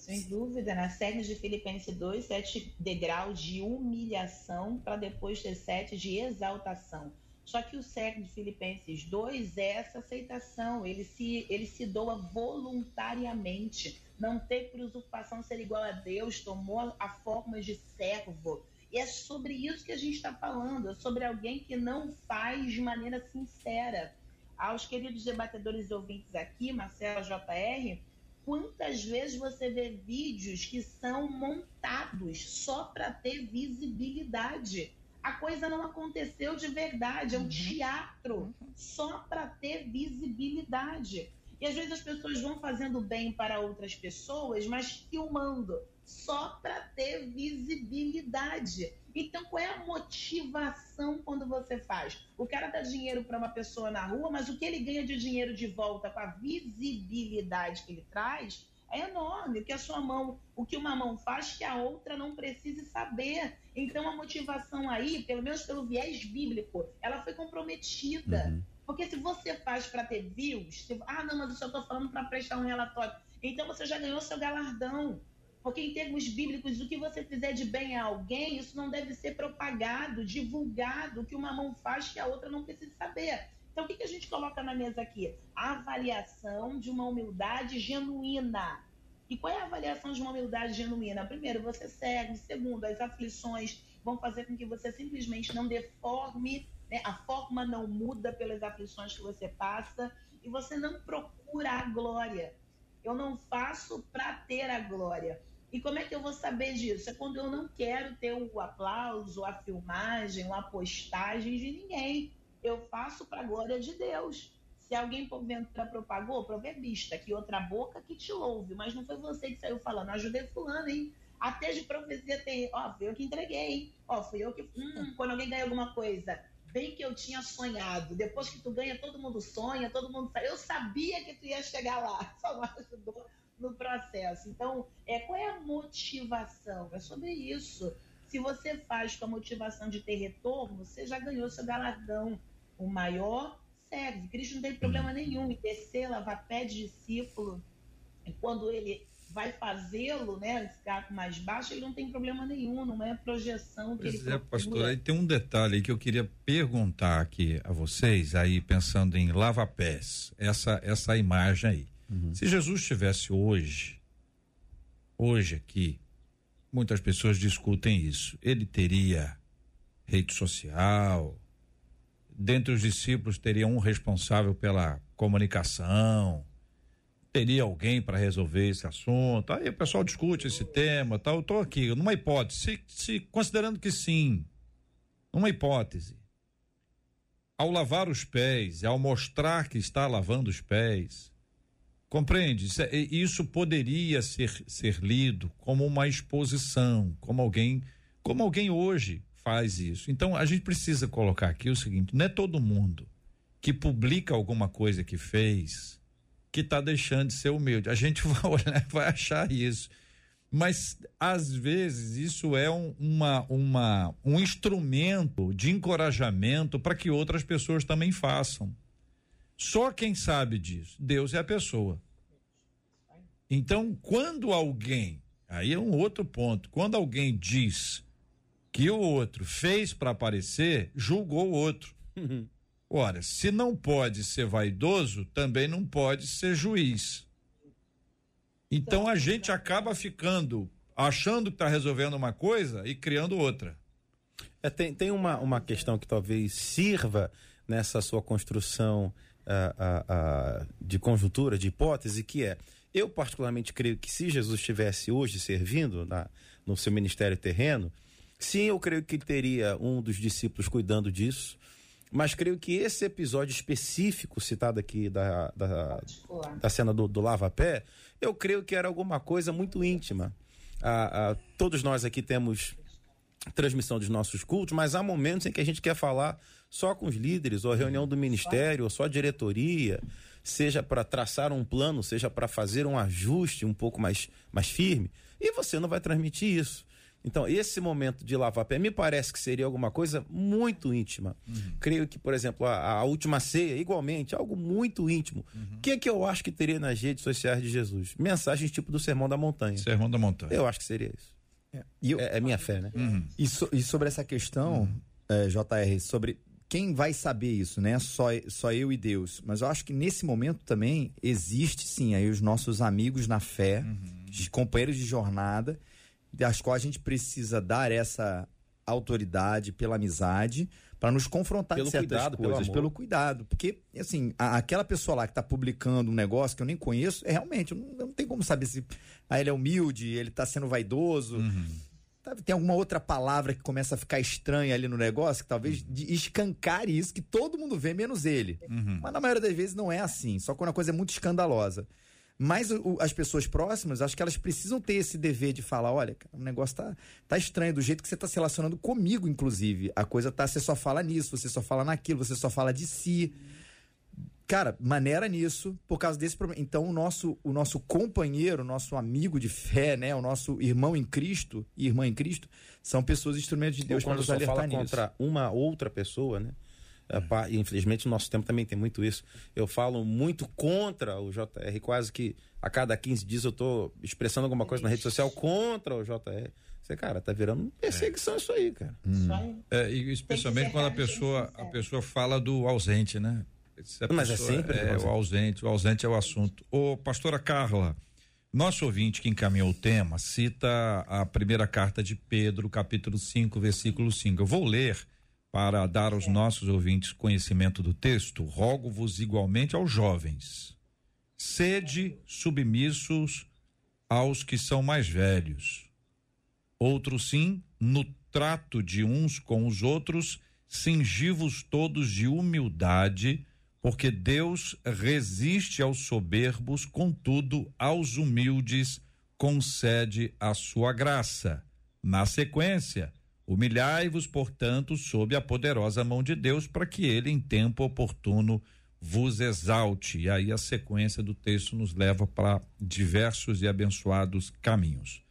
Sem dúvida, na série de Filipenses 2, sete degraus de humilhação para depois ter sete de exaltação. Só que o século de Filipenses 2 é essa aceitação, ele se, ele se doa voluntariamente não ter por usurpação ser igual a Deus, tomou a forma de servo. E é sobre isso que a gente está falando, é sobre alguém que não faz de maneira sincera. Aos queridos debatedores e ouvintes aqui, Marcela JR, quantas vezes você vê vídeos que são montados só para ter visibilidade? A coisa não aconteceu de verdade, é um uhum. teatro só para ter visibilidade. E às vezes as pessoas vão fazendo bem para outras pessoas, mas filmando só para ter visibilidade. Então, qual é a motivação quando você faz? O cara dá dinheiro para uma pessoa na rua, mas o que ele ganha de dinheiro de volta com a visibilidade que ele traz é enorme. O que a sua mão, o que uma mão faz que a outra não precise saber. Então, a motivação aí, pelo menos pelo viés bíblico, ela foi comprometida. Uhum. Porque se você faz para ter views, se, ah, não, mas eu só estou falando para prestar um relatório. Então você já ganhou seu galardão. Porque em termos bíblicos, o que você fizer de bem a alguém, isso não deve ser propagado, divulgado, que uma mão faz que a outra não precisa saber. Então, o que, que a gente coloca na mesa aqui? A avaliação de uma humildade genuína. E qual é a avaliação de uma humildade genuína? Primeiro, você segue. Segundo, as aflições vão fazer com que você simplesmente não deforme né? A forma não muda pelas aflições que você passa e você não procura a glória. Eu não faço para ter a glória. E como é que eu vou saber disso? É quando eu não quero ter o aplauso, a filmagem, a postagem de ninguém. Eu faço para a glória de Deus. Se alguém porventura propagou, proverbista, que outra boca que te louve, mas não foi você que saiu falando, ajudei fulano, hein? Até de profecia tem, ó, fui eu que entreguei, hein? Ó, fui eu que. Hum, quando alguém ganha alguma coisa, bem que eu tinha sonhado. Depois que tu ganha, todo mundo sonha, todo mundo sabe. Eu sabia que tu ia chegar lá, só me ajudou no processo. Então, é, qual é a motivação? É sobre isso. Se você faz com a motivação de ter retorno, você já ganhou seu galardão. O maior serve. Cristo não tem problema nenhum em descer, lavar pé de discípulo. E quando ele vai fazê-lo, né, ficar mais baixo, ele não tem problema nenhum, não é projeção que pois ele é, pastor, aí tem um detalhe aí que eu queria perguntar aqui a vocês, aí pensando em lava-pés, essa, essa imagem aí. Uhum. Se Jesus estivesse hoje, hoje aqui, muitas pessoas discutem isso, ele teria rede social, dentre os discípulos teria um responsável pela comunicação, teria alguém para resolver esse assunto. Aí o pessoal discute esse tema, tal. Eu estou aqui, numa hipótese, se, se, considerando que sim, numa hipótese, ao lavar os pés, ao mostrar que está lavando os pés, compreende? Isso, é, isso poderia ser, ser lido como uma exposição, como alguém, como alguém hoje faz isso. Então a gente precisa colocar aqui o seguinte: não é todo mundo que publica alguma coisa que fez que está deixando de ser humilde. A gente vai olhar vai achar isso. Mas, às vezes, isso é um, uma, uma, um instrumento de encorajamento para que outras pessoas também façam. Só quem sabe disso, Deus é a pessoa. Então, quando alguém, aí é um outro ponto, quando alguém diz que o outro fez para aparecer, julgou o outro. Ora, se não pode ser vaidoso, também não pode ser juiz. Então a gente acaba ficando achando que está resolvendo uma coisa e criando outra. É, tem tem uma, uma questão que talvez sirva nessa sua construção uh, uh, de conjuntura, de hipótese, que é eu, particularmente, creio que se Jesus estivesse hoje servindo na, no seu ministério terreno, sim, eu creio que teria um dos discípulos cuidando disso. Mas creio que esse episódio específico citado aqui da, da, da cena do, do lava-pé, eu creio que era alguma coisa muito íntima. Ah, ah, todos nós aqui temos transmissão dos nossos cultos, mas há momentos em que a gente quer falar só com os líderes, ou a reunião do ministério, ou só a diretoria, seja para traçar um plano, seja para fazer um ajuste um pouco mais, mais firme, e você não vai transmitir isso. Então, esse momento de lavar pé me parece que seria alguma coisa muito íntima. Uhum. Creio que, por exemplo, a, a, última ceia, igualmente, algo muito íntimo. O uhum. que é que eu acho que teria nas redes sociais de Jesus? Mensagens tipo do Sermão da Montanha. Sermão da Montanha. Eu acho que seria isso. É, eu, é, é minha fé, né? Uhum. E, so, e, sobre essa questão, uhum. é, JR, sobre quem vai saber isso, né? Só, só eu e Deus. Mas eu acho que nesse momento também existe sim aí os nossos amigos na fé, uhum. companheiros de jornada, das quais a gente precisa dar essa autoridade pela amizade para nos confrontar pelo de certas cuidado, coisas, pelo, pelo, cuidado. Porque, assim, a, aquela pessoa lá que está publicando um negócio que eu nem conheço, é realmente, não, não tem como saber se ah, ele é humilde, ele está sendo vaidoso. Uhum. Tem alguma outra palavra que começa a ficar estranha ali no negócio, que talvez uhum. escancare isso, que todo mundo vê, menos ele. Uhum. Mas na maioria das vezes não é assim, só quando a coisa é muito escandalosa. Mas o, as pessoas próximas, acho que elas precisam ter esse dever de falar: olha, cara, o negócio tá, tá estranho, do jeito que você tá se relacionando comigo, inclusive. A coisa tá, você só fala nisso, você só fala naquilo, você só fala de si. Cara, maneira nisso por causa desse problema. Então, o nosso, o nosso companheiro, o nosso amigo de fé, né? O nosso irmão em Cristo e irmã em Cristo, são pessoas instrumentos de Deus para nos alertar fala nisso. contra uma outra pessoa, né? É, infelizmente, o nosso tempo também tem muito isso. Eu falo muito contra o JR, quase que a cada 15 dias eu estou expressando alguma coisa na rede social contra o JR. Você, cara, tá virando perseguição é. isso aí, cara. Hum. É, e especialmente quando a pessoa, a pessoa fala do ausente, né? Mas é sempre é, o ausente, o ausente é o assunto. Ô, pastora Carla, nosso ouvinte que encaminhou o tema cita a primeira carta de Pedro, capítulo 5, versículo 5. Eu vou ler para dar aos nossos ouvintes conhecimento do texto, rogo-vos igualmente aos jovens. Sede submissos aos que são mais velhos. Outros sim, no trato de uns com os outros, cingivos todos de humildade, porque Deus resiste aos soberbos, contudo, aos humildes concede a sua graça. Na sequência, Humilhai-vos, portanto, sob a poderosa mão de Deus, para que ele, em tempo oportuno, vos exalte. E aí a sequência do texto nos leva para diversos e abençoados caminhos.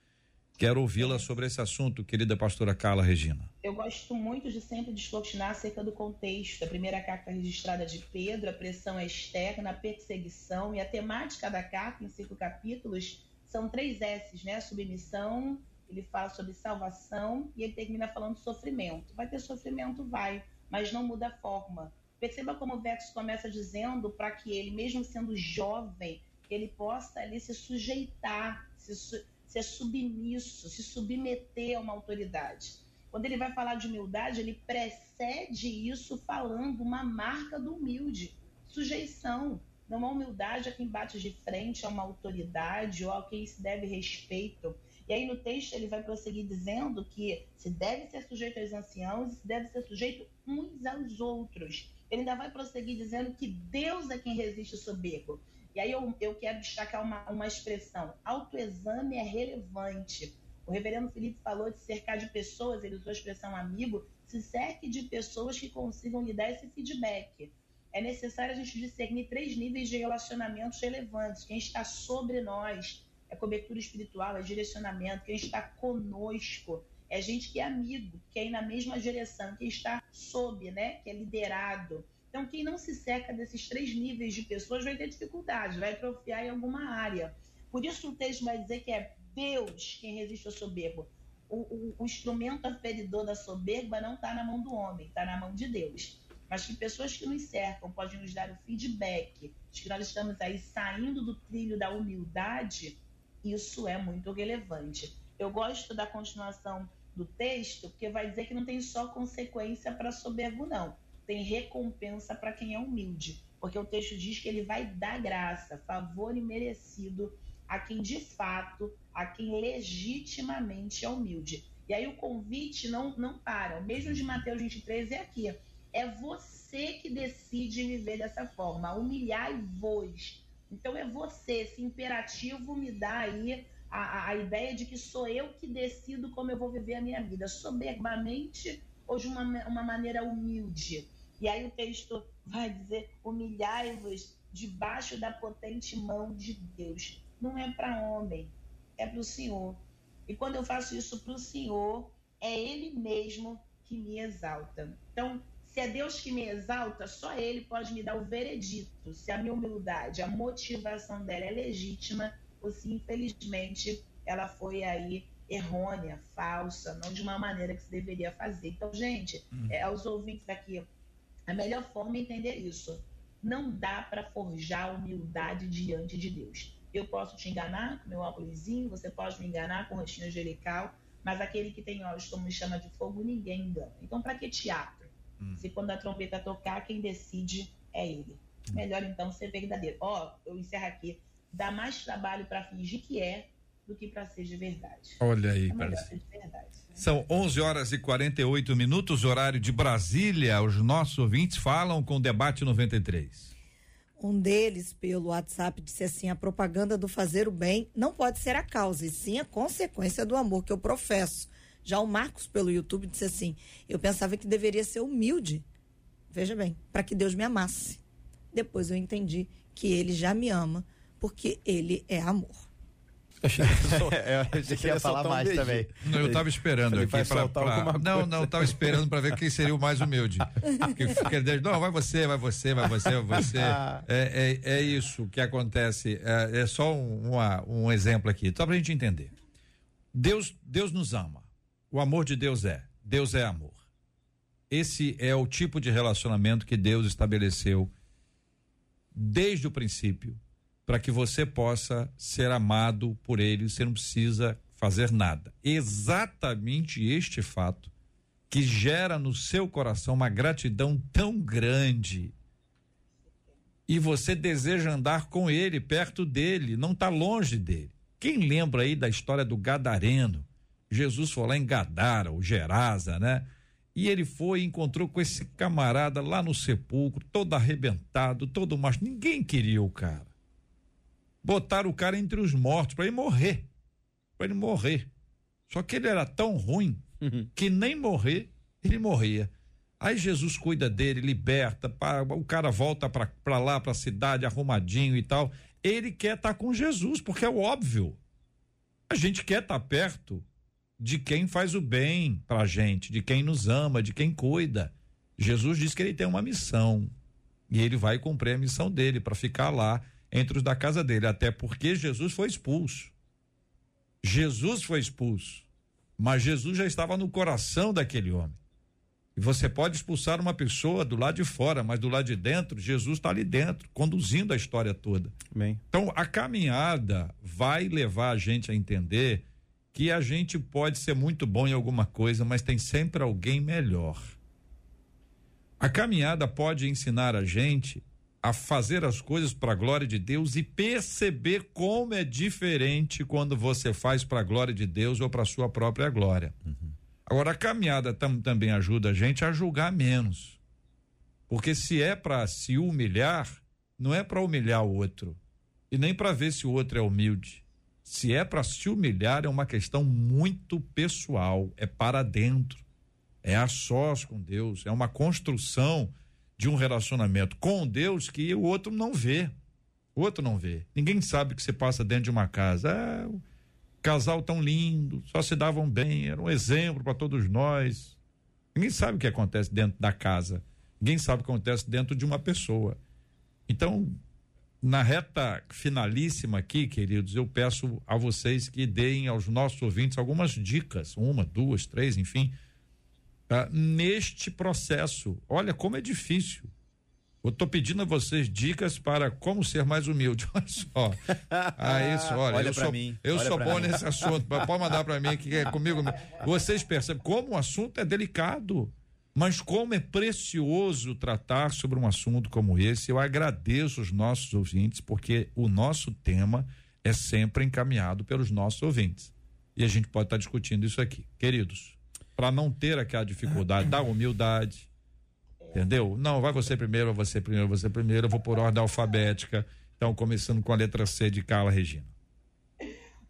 Quero ouvi-la sobre esse assunto, querida pastora Carla Regina. Eu gosto muito de sempre descortinar acerca do contexto. A primeira carta registrada de Pedro, a pressão é externa, a perseguição e a temática da carta, em cinco capítulos, são três S's, né? Submissão, ele fala sobre salvação e ele termina falando sofrimento. Vai ter sofrimento? Vai, mas não muda a forma. Perceba como o Vex começa dizendo para que ele, mesmo sendo jovem, ele possa ali se sujeitar, se, ser submisso, se submeter a uma autoridade. Quando ele vai falar de humildade, ele precede isso falando uma marca do humilde, sujeição. Não há humildade a quem bate de frente a uma autoridade ou a quem se deve respeito. E aí no texto ele vai prosseguir dizendo que se deve ser sujeito aos anciãos se deve ser sujeito uns aos outros. Ele ainda vai prosseguir dizendo que Deus é quem resiste o soberbo. E aí eu, eu quero destacar uma, uma expressão: autoexame é relevante. O reverendo Felipe falou de cercar de pessoas, ele usou a expressão amigo, se cerque de pessoas que consigam lhe dar esse feedback. É necessário a gente discernir três níveis de relacionamentos relevantes: quem está sobre nós, é cobertura espiritual, é direcionamento, quem está conosco, é gente que é amigo, que é na mesma direção, quem está sob, né, que é liderado. Então, quem não se seca desses três níveis de pessoas vai ter dificuldade, vai atrofiar em alguma área. Por isso o texto vai dizer que é Deus quem resiste ao soberbo. O, o, o instrumento aferidor da soberba não está na mão do homem, está na mão de Deus. Mas que pessoas que nos cercam podem nos dar o feedback de que nós estamos aí saindo do trilho da humildade Isso é muito relevante. Eu gosto da continuação do texto, porque vai dizer que não tem só consequência para soberbo, não. Tem recompensa para quem é humilde. Porque o texto diz que ele vai dar graça, favor imerecido a quem de fato, a quem legitimamente é humilde. E aí o convite não, não para. O mesmo de Mateus 23 é aqui. É você que decide viver dessa forma. Humilhai-vos. Então é você. Esse imperativo me dá aí a, a ideia de que sou eu que decido como eu vou viver a minha vida, soberbamente ou de uma, uma maneira humilde. E aí o texto vai dizer: humilhai-vos debaixo da potente mão de Deus. Não é para homem, é para o Senhor. E quando eu faço isso para o Senhor, é Ele mesmo que me exalta. Então, se é Deus que me exalta, só Ele pode me dar o veredito se a minha humildade, a motivação dela é legítima ou se infelizmente ela foi aí errônea, falsa, não de uma maneira que se deveria fazer. Então, gente, hum. é, aos ouvintes aqui, a melhor forma é entender isso. Não dá para forjar humildade diante de Deus. Eu posso te enganar com meu óculosinho, você pode me enganar com o rostinho angelical, mas aquele que tem olhos como chama de fogo, ninguém engana. Então, para que teatro? Hum. Se quando a trombeta tocar, quem decide é ele. Hum. Melhor então ser verdadeiro. Ó, oh, eu encerro aqui dá mais trabalho para fingir que é do que para ser de verdade. Olha aí, é parece. Verdade, né? São 11 horas e 48 minutos, horário de Brasília. Os nossos ouvintes falam com o debate 93. Um deles, pelo WhatsApp, disse assim: a propaganda do fazer o bem não pode ser a causa, e sim a consequência do amor que eu professo. Já o Marcos, pelo YouTube, disse assim: eu pensava que deveria ser humilde. Veja bem, para que Deus me amasse. Depois eu entendi que ele já me ama porque ele é amor. é, eu achei que ia falar mais também. Não, eu estava esperando aqui para. Pra... Não, não, estava esperando para ver quem seria o mais humilde. Porque, não, vai você, vai você, vai você, vai você. É, é, é isso que acontece. É, é só um, uma, um exemplo aqui, só para a gente entender. Deus, Deus nos ama. O amor de Deus é. Deus é amor. Esse é o tipo de relacionamento que Deus estabeleceu desde o princípio para que você possa ser amado por ele, você não precisa fazer nada. Exatamente este fato que gera no seu coração uma gratidão tão grande. E você deseja andar com ele, perto dele, não está longe dele. Quem lembra aí da história do Gadareno? Jesus foi lá em Gadara, o Gerasa, né? E ele foi e encontrou com esse camarada lá no sepulcro, todo arrebentado, todo macho. Ninguém queria o cara botaram o cara entre os mortos para ele morrer. Para ele morrer. Só que ele era tão ruim uhum. que nem morrer, ele morria. Aí Jesus cuida dele, liberta, o cara volta para lá, para a cidade, arrumadinho e tal. Ele quer estar tá com Jesus, porque é óbvio. A gente quer estar tá perto de quem faz o bem para a gente, de quem nos ama, de quem cuida. Jesus diz que ele tem uma missão e ele vai cumprir a missão dele para ficar lá entre os da casa dele, até porque Jesus foi expulso. Jesus foi expulso, mas Jesus já estava no coração daquele homem. E você pode expulsar uma pessoa do lado de fora, mas do lado de dentro, Jesus está ali dentro, conduzindo a história toda. Amém. Então, a caminhada vai levar a gente a entender que a gente pode ser muito bom em alguma coisa, mas tem sempre alguém melhor. A caminhada pode ensinar a gente a fazer as coisas para a glória de Deus e perceber como é diferente quando você faz para a glória de Deus ou para sua própria glória. Uhum. Agora, a caminhada tam, também ajuda a gente a julgar menos. Porque se é para se humilhar, não é para humilhar o outro e nem para ver se o outro é humilde. Se é para se humilhar, é uma questão muito pessoal, é para dentro, é a sós com Deus, é uma construção de um relacionamento com Deus que o outro não vê. O outro não vê. Ninguém sabe o que você passa dentro de uma casa. Um casal tão lindo, só se davam bem, era um exemplo para todos nós. Ninguém sabe o que acontece dentro da casa. Ninguém sabe o que acontece dentro de uma pessoa. Então, na reta finalíssima aqui, queridos, eu peço a vocês que deem aos nossos ouvintes algumas dicas, uma, duas, três, enfim, ah, neste processo. Olha como é difícil. Eu tô pedindo a vocês dicas para como ser mais humilde. Olha só. Ah, isso, olha, Olha eu sou, mim, eu olha sou bom mim. nesse assunto. Pode mandar para mim que é comigo. Vocês percebem como o assunto é delicado, mas como é precioso tratar sobre um assunto como esse. Eu agradeço os nossos ouvintes porque o nosso tema é sempre encaminhado pelos nossos ouvintes. E a gente pode estar discutindo isso aqui. Queridos, para não ter aquela dificuldade da humildade, Entendeu? Não, vai você primeiro, vai você primeiro, você primeiro, eu vou por ordem alfabética. Então, começando com a letra C de Carla Regina.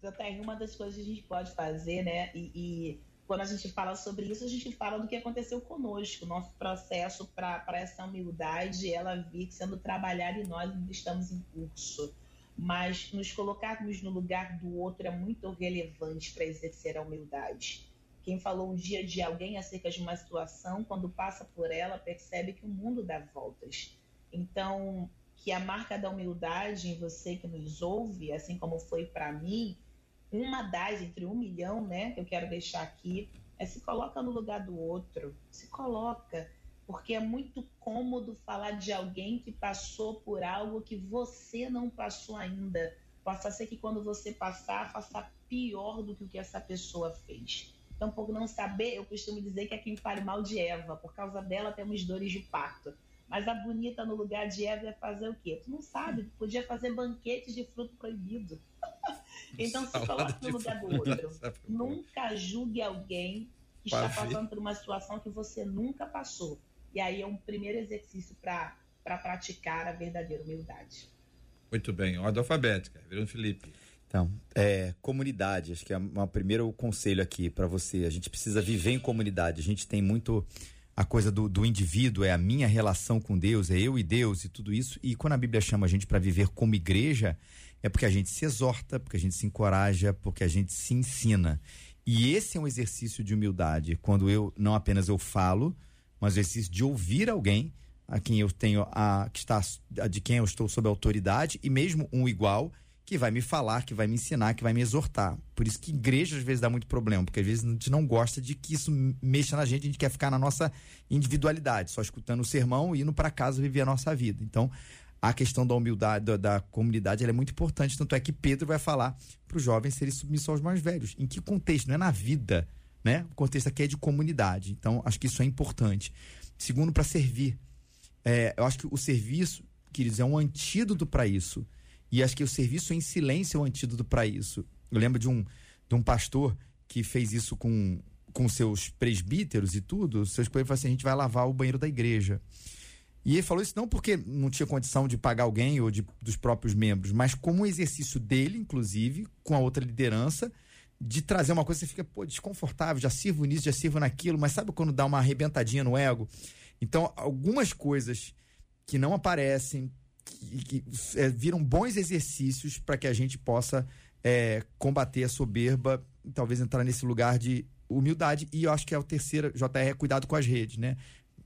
JR, uma das coisas que a gente pode fazer, né? E, e quando a gente fala sobre isso, a gente fala do que aconteceu conosco, nosso processo para essa humildade, ela vir sendo trabalhada e nós estamos em curso. Mas nos colocarmos no lugar do outro é muito relevante para exercer a humildade. Quem falou um dia de alguém acerca de uma situação, quando passa por ela, percebe que o mundo dá voltas. Então, que a marca da humildade em você que nos ouve, assim como foi para mim, uma das entre um milhão, né, que eu quero deixar aqui, é se coloca no lugar do outro, se coloca, porque é muito cômodo falar de alguém que passou por algo que você não passou ainda. Possa ser que quando você passar, faça pior do que o que essa pessoa fez. Então, por não saber, eu costumo dizer que é quem fale mal de Eva, por causa dela temos dores de parto. Mas a bonita no lugar de Eva é fazer o quê? Tu não sabe, podia fazer banquetes de fruto proibido. então se coloque no lugar do outro. Nunca julgue alguém que está passando por uma situação que você nunca passou. E aí é um primeiro exercício para praticar a verdadeira humildade. Muito bem, ordem alfabética. Virando Felipe. Então, é, comunidade, acho que é o primeiro conselho aqui para você. A gente precisa viver em comunidade. A gente tem muito a coisa do, do indivíduo, é a minha relação com Deus, é eu e Deus e tudo isso. E quando a Bíblia chama a gente para viver como igreja, é porque a gente se exorta, porque a gente se encoraja, porque a gente se ensina. E esse é um exercício de humildade, quando eu não apenas eu falo, mas o exercício de ouvir alguém a quem eu tenho a que está de quem eu estou sob autoridade e mesmo um igual que vai me falar, que vai me ensinar, que vai me exortar. Por isso que igreja às vezes dá muito problema, porque às vezes a gente não gosta de que isso mexa na gente, a gente quer ficar na nossa individualidade, só escutando o sermão e indo para casa viver a nossa vida. Então, a questão da humildade da, da comunidade é muito importante, tanto é que Pedro vai falar para os jovens serem submissos aos mais velhos. Em que contexto? Não é na vida, né? O contexto aqui é de comunidade. Então, acho que isso é importante. Segundo, para servir. É, eu acho que o serviço, queridos, é um antídoto para isso. E acho que o serviço em silêncio é o antídoto para isso. Eu lembro de um, de um pastor que fez isso com, com seus presbíteros e tudo. Seus presbíteros falaram assim: a gente vai lavar o banheiro da igreja. E ele falou isso não porque não tinha condição de pagar alguém ou de, dos próprios membros, mas como um exercício dele, inclusive, com a outra liderança, de trazer uma coisa que você fica pô, desconfortável, já sirvo nisso, já sirvo naquilo, mas sabe quando dá uma arrebentadinha no ego? Então, algumas coisas que não aparecem, que, que é, viram bons exercícios para que a gente possa é, combater a soberba, talvez entrar nesse lugar de humildade. E eu acho que é o terceiro, JR, é cuidado com as redes, né?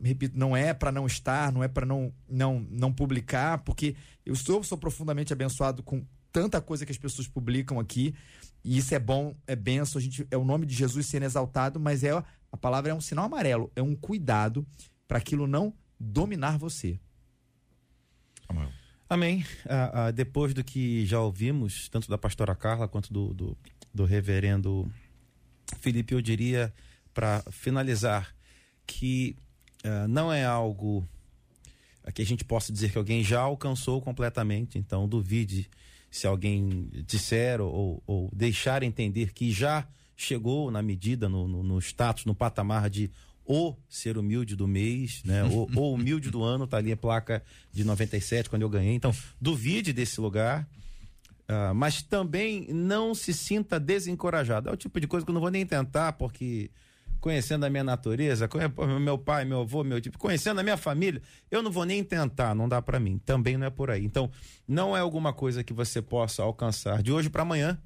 Repito, não é para não estar, não é para não, não, não publicar, porque eu sou, sou profundamente abençoado com tanta coisa que as pessoas publicam aqui, e isso é bom, é benção, a gente, é o nome de Jesus sendo exaltado, mas é a palavra é um sinal amarelo, é um cuidado para aquilo não dominar você. Amém. Amém. Ah, ah, depois do que já ouvimos, tanto da pastora Carla quanto do, do, do reverendo Felipe, eu diria, para finalizar, que ah, não é algo que a gente possa dizer que alguém já alcançou completamente, então duvide se alguém disser ou, ou deixar entender que já chegou na medida, no, no, no status, no patamar de o ser humilde do mês, né? O, o humilde do ano, tá ali a placa de 97 quando eu ganhei. Então, duvide desse lugar, uh, mas também não se sinta desencorajado. É o tipo de coisa que eu não vou nem tentar, porque conhecendo a minha natureza, meu pai, meu avô, meu tipo, conhecendo a minha família, eu não vou nem tentar, não dá para mim. Também não é por aí. Então, não é alguma coisa que você possa alcançar de hoje para amanhã,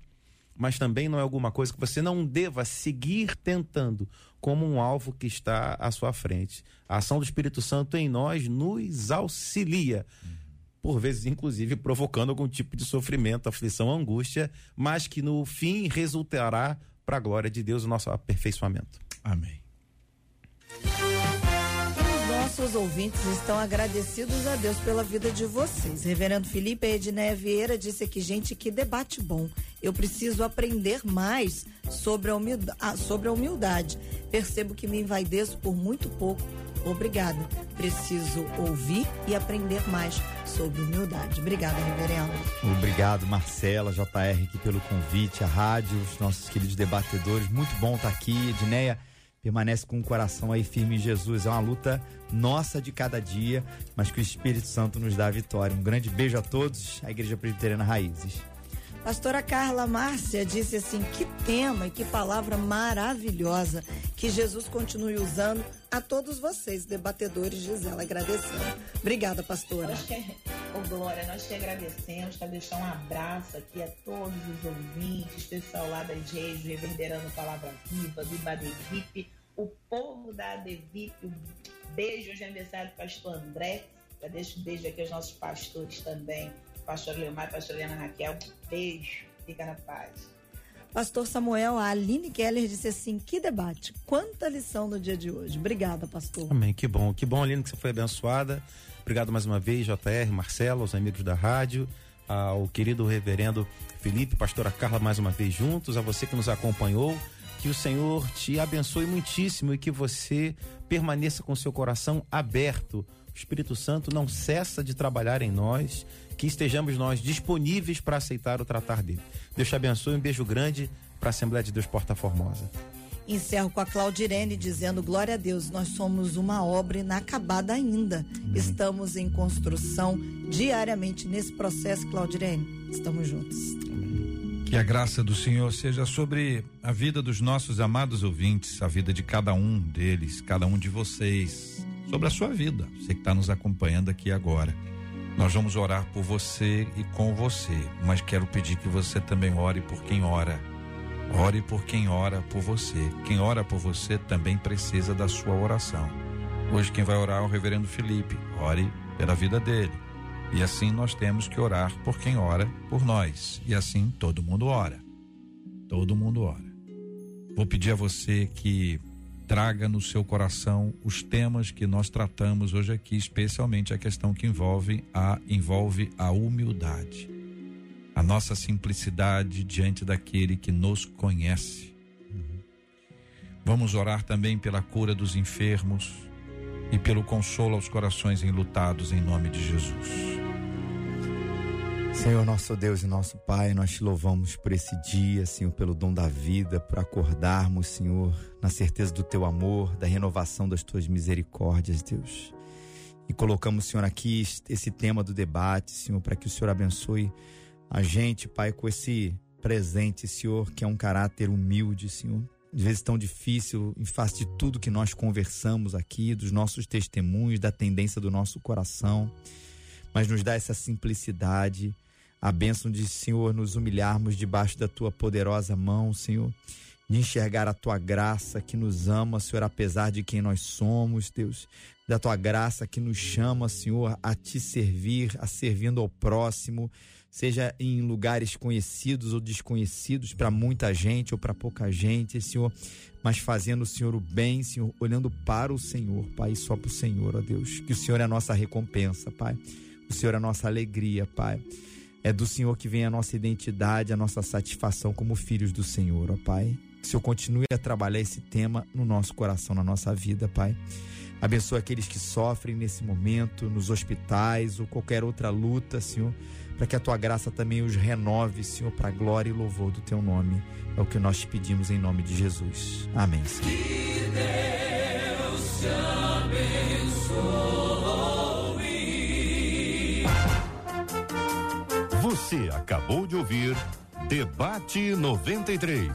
mas também não é alguma coisa que você não deva seguir tentando como um alvo que está à sua frente. A ação do Espírito Santo em nós nos auxilia, por vezes, inclusive, provocando algum tipo de sofrimento, aflição, angústia, mas que no fim resultará para a glória de Deus o nosso aperfeiçoamento. Amém. Nossos ouvintes estão agradecidos a Deus pela vida de vocês. Reverendo Felipe Edneia Vieira disse aqui, gente, que debate bom. Eu preciso aprender mais sobre a humildade. Ah, sobre a humildade. Percebo que me envaideço por muito pouco. Obrigada. Preciso ouvir e aprender mais sobre humildade. Obrigada, reverendo. Obrigado, Marcela, JR, aqui pelo convite, a rádio, os nossos queridos debatedores. Muito bom estar aqui. Edneia, permanece com o coração aí firme em Jesus. É uma luta nossa de cada dia, mas que o Espírito Santo nos dá a vitória. Um grande beijo a todos, a Igreja Presbiteriana Raízes. Pastora Carla Márcia disse assim: que tema e que palavra maravilhosa. Que Jesus continue usando a todos vocês, debatedores, Gisela, agradecendo. Obrigada, pastora. Nós que, oh, Glória, nós que agradecemos, quero deixar um abraço aqui a todos os ouvintes, pessoal lá das redes, reverberando Palavra Viva, do Ibadevip, o povo da ADVIP, um beijo hoje é aniversário do pastor André, já deixo um beijo aqui aos nossos pastores também, pastor Leomar e pastor Helena Raquel, beijo, fica na paz. Pastor Samuel, a Aline Keller disse assim: que debate, quanta lição no dia de hoje. Obrigada, pastor. Amém, que bom, que bom, Aline, que você foi abençoada. Obrigado mais uma vez, JR, Marcelo, aos amigos da rádio, ao querido reverendo Felipe, pastora Carla, mais uma vez juntos, a você que nos acompanhou. Que o Senhor te abençoe muitíssimo e que você permaneça com seu coração aberto. O Espírito Santo não cessa de trabalhar em nós, que estejamos nós disponíveis para aceitar o tratar dele. Deus te abençoe, um beijo grande para a Assembleia de Deus Porta Formosa. Encerro com a Claudirene dizendo: Glória a Deus, nós somos uma obra inacabada ainda. Amém. Estamos em construção diariamente nesse processo, Claudirene. Estamos juntos. Que a graça do Senhor seja sobre a vida dos nossos amados ouvintes, a vida de cada um deles, cada um de vocês, sobre a sua vida, você que está nos acompanhando aqui agora. Nós vamos orar por você e com você, mas quero pedir que você também ore por quem ora. Ore por quem ora por você. Quem ora por você também precisa da sua oração. Hoje quem vai orar é o reverendo Felipe. Ore pela vida dele. E assim nós temos que orar por quem ora por nós. E assim todo mundo ora. Todo mundo ora. Vou pedir a você que traga no seu coração os temas que nós tratamos hoje aqui, especialmente a questão que envolve a envolve a humildade. A nossa simplicidade diante daquele que nos conhece. Vamos orar também pela cura dos enfermos e pelo consolo aos corações enlutados em nome de Jesus. Senhor, nosso Deus e nosso Pai, nós te louvamos por esse dia, Senhor, pelo dom da vida, por acordarmos, Senhor, na certeza do teu amor, da renovação das tuas misericórdias, Deus. E colocamos, Senhor, aqui esse tema do debate, Senhor, para que o Senhor abençoe a gente, Pai, com esse presente, Senhor, que é um caráter humilde, Senhor. Às vezes tão difícil, em face de tudo que nós conversamos aqui, dos nossos testemunhos, da tendência do nosso coração, mas nos dá essa simplicidade a bênção de, Senhor, nos humilharmos debaixo da tua poderosa mão, Senhor, de enxergar a tua graça que nos ama, Senhor, apesar de quem nós somos, Deus, da tua graça que nos chama, Senhor, a te servir, a servindo ao próximo, seja em lugares conhecidos ou desconhecidos para muita gente ou para pouca gente, Senhor, mas fazendo, Senhor, o bem, Senhor, olhando para o Senhor, Pai, só para o Senhor, ó Deus, que o Senhor é a nossa recompensa, Pai, o Senhor é a nossa alegria, Pai. É do Senhor que vem a nossa identidade, a nossa satisfação como filhos do Senhor, ó Pai. Que o Senhor continue a trabalhar esse tema no nosso coração, na nossa vida, Pai. Abençoa aqueles que sofrem nesse momento, nos hospitais ou qualquer outra luta, Senhor, para que a tua graça também os renove, Senhor, para a glória e louvor do teu nome. É o que nós te pedimos em nome de Jesus. Amém. Senhor. Que Deus te abençoe. Você acabou de ouvir Debate 93.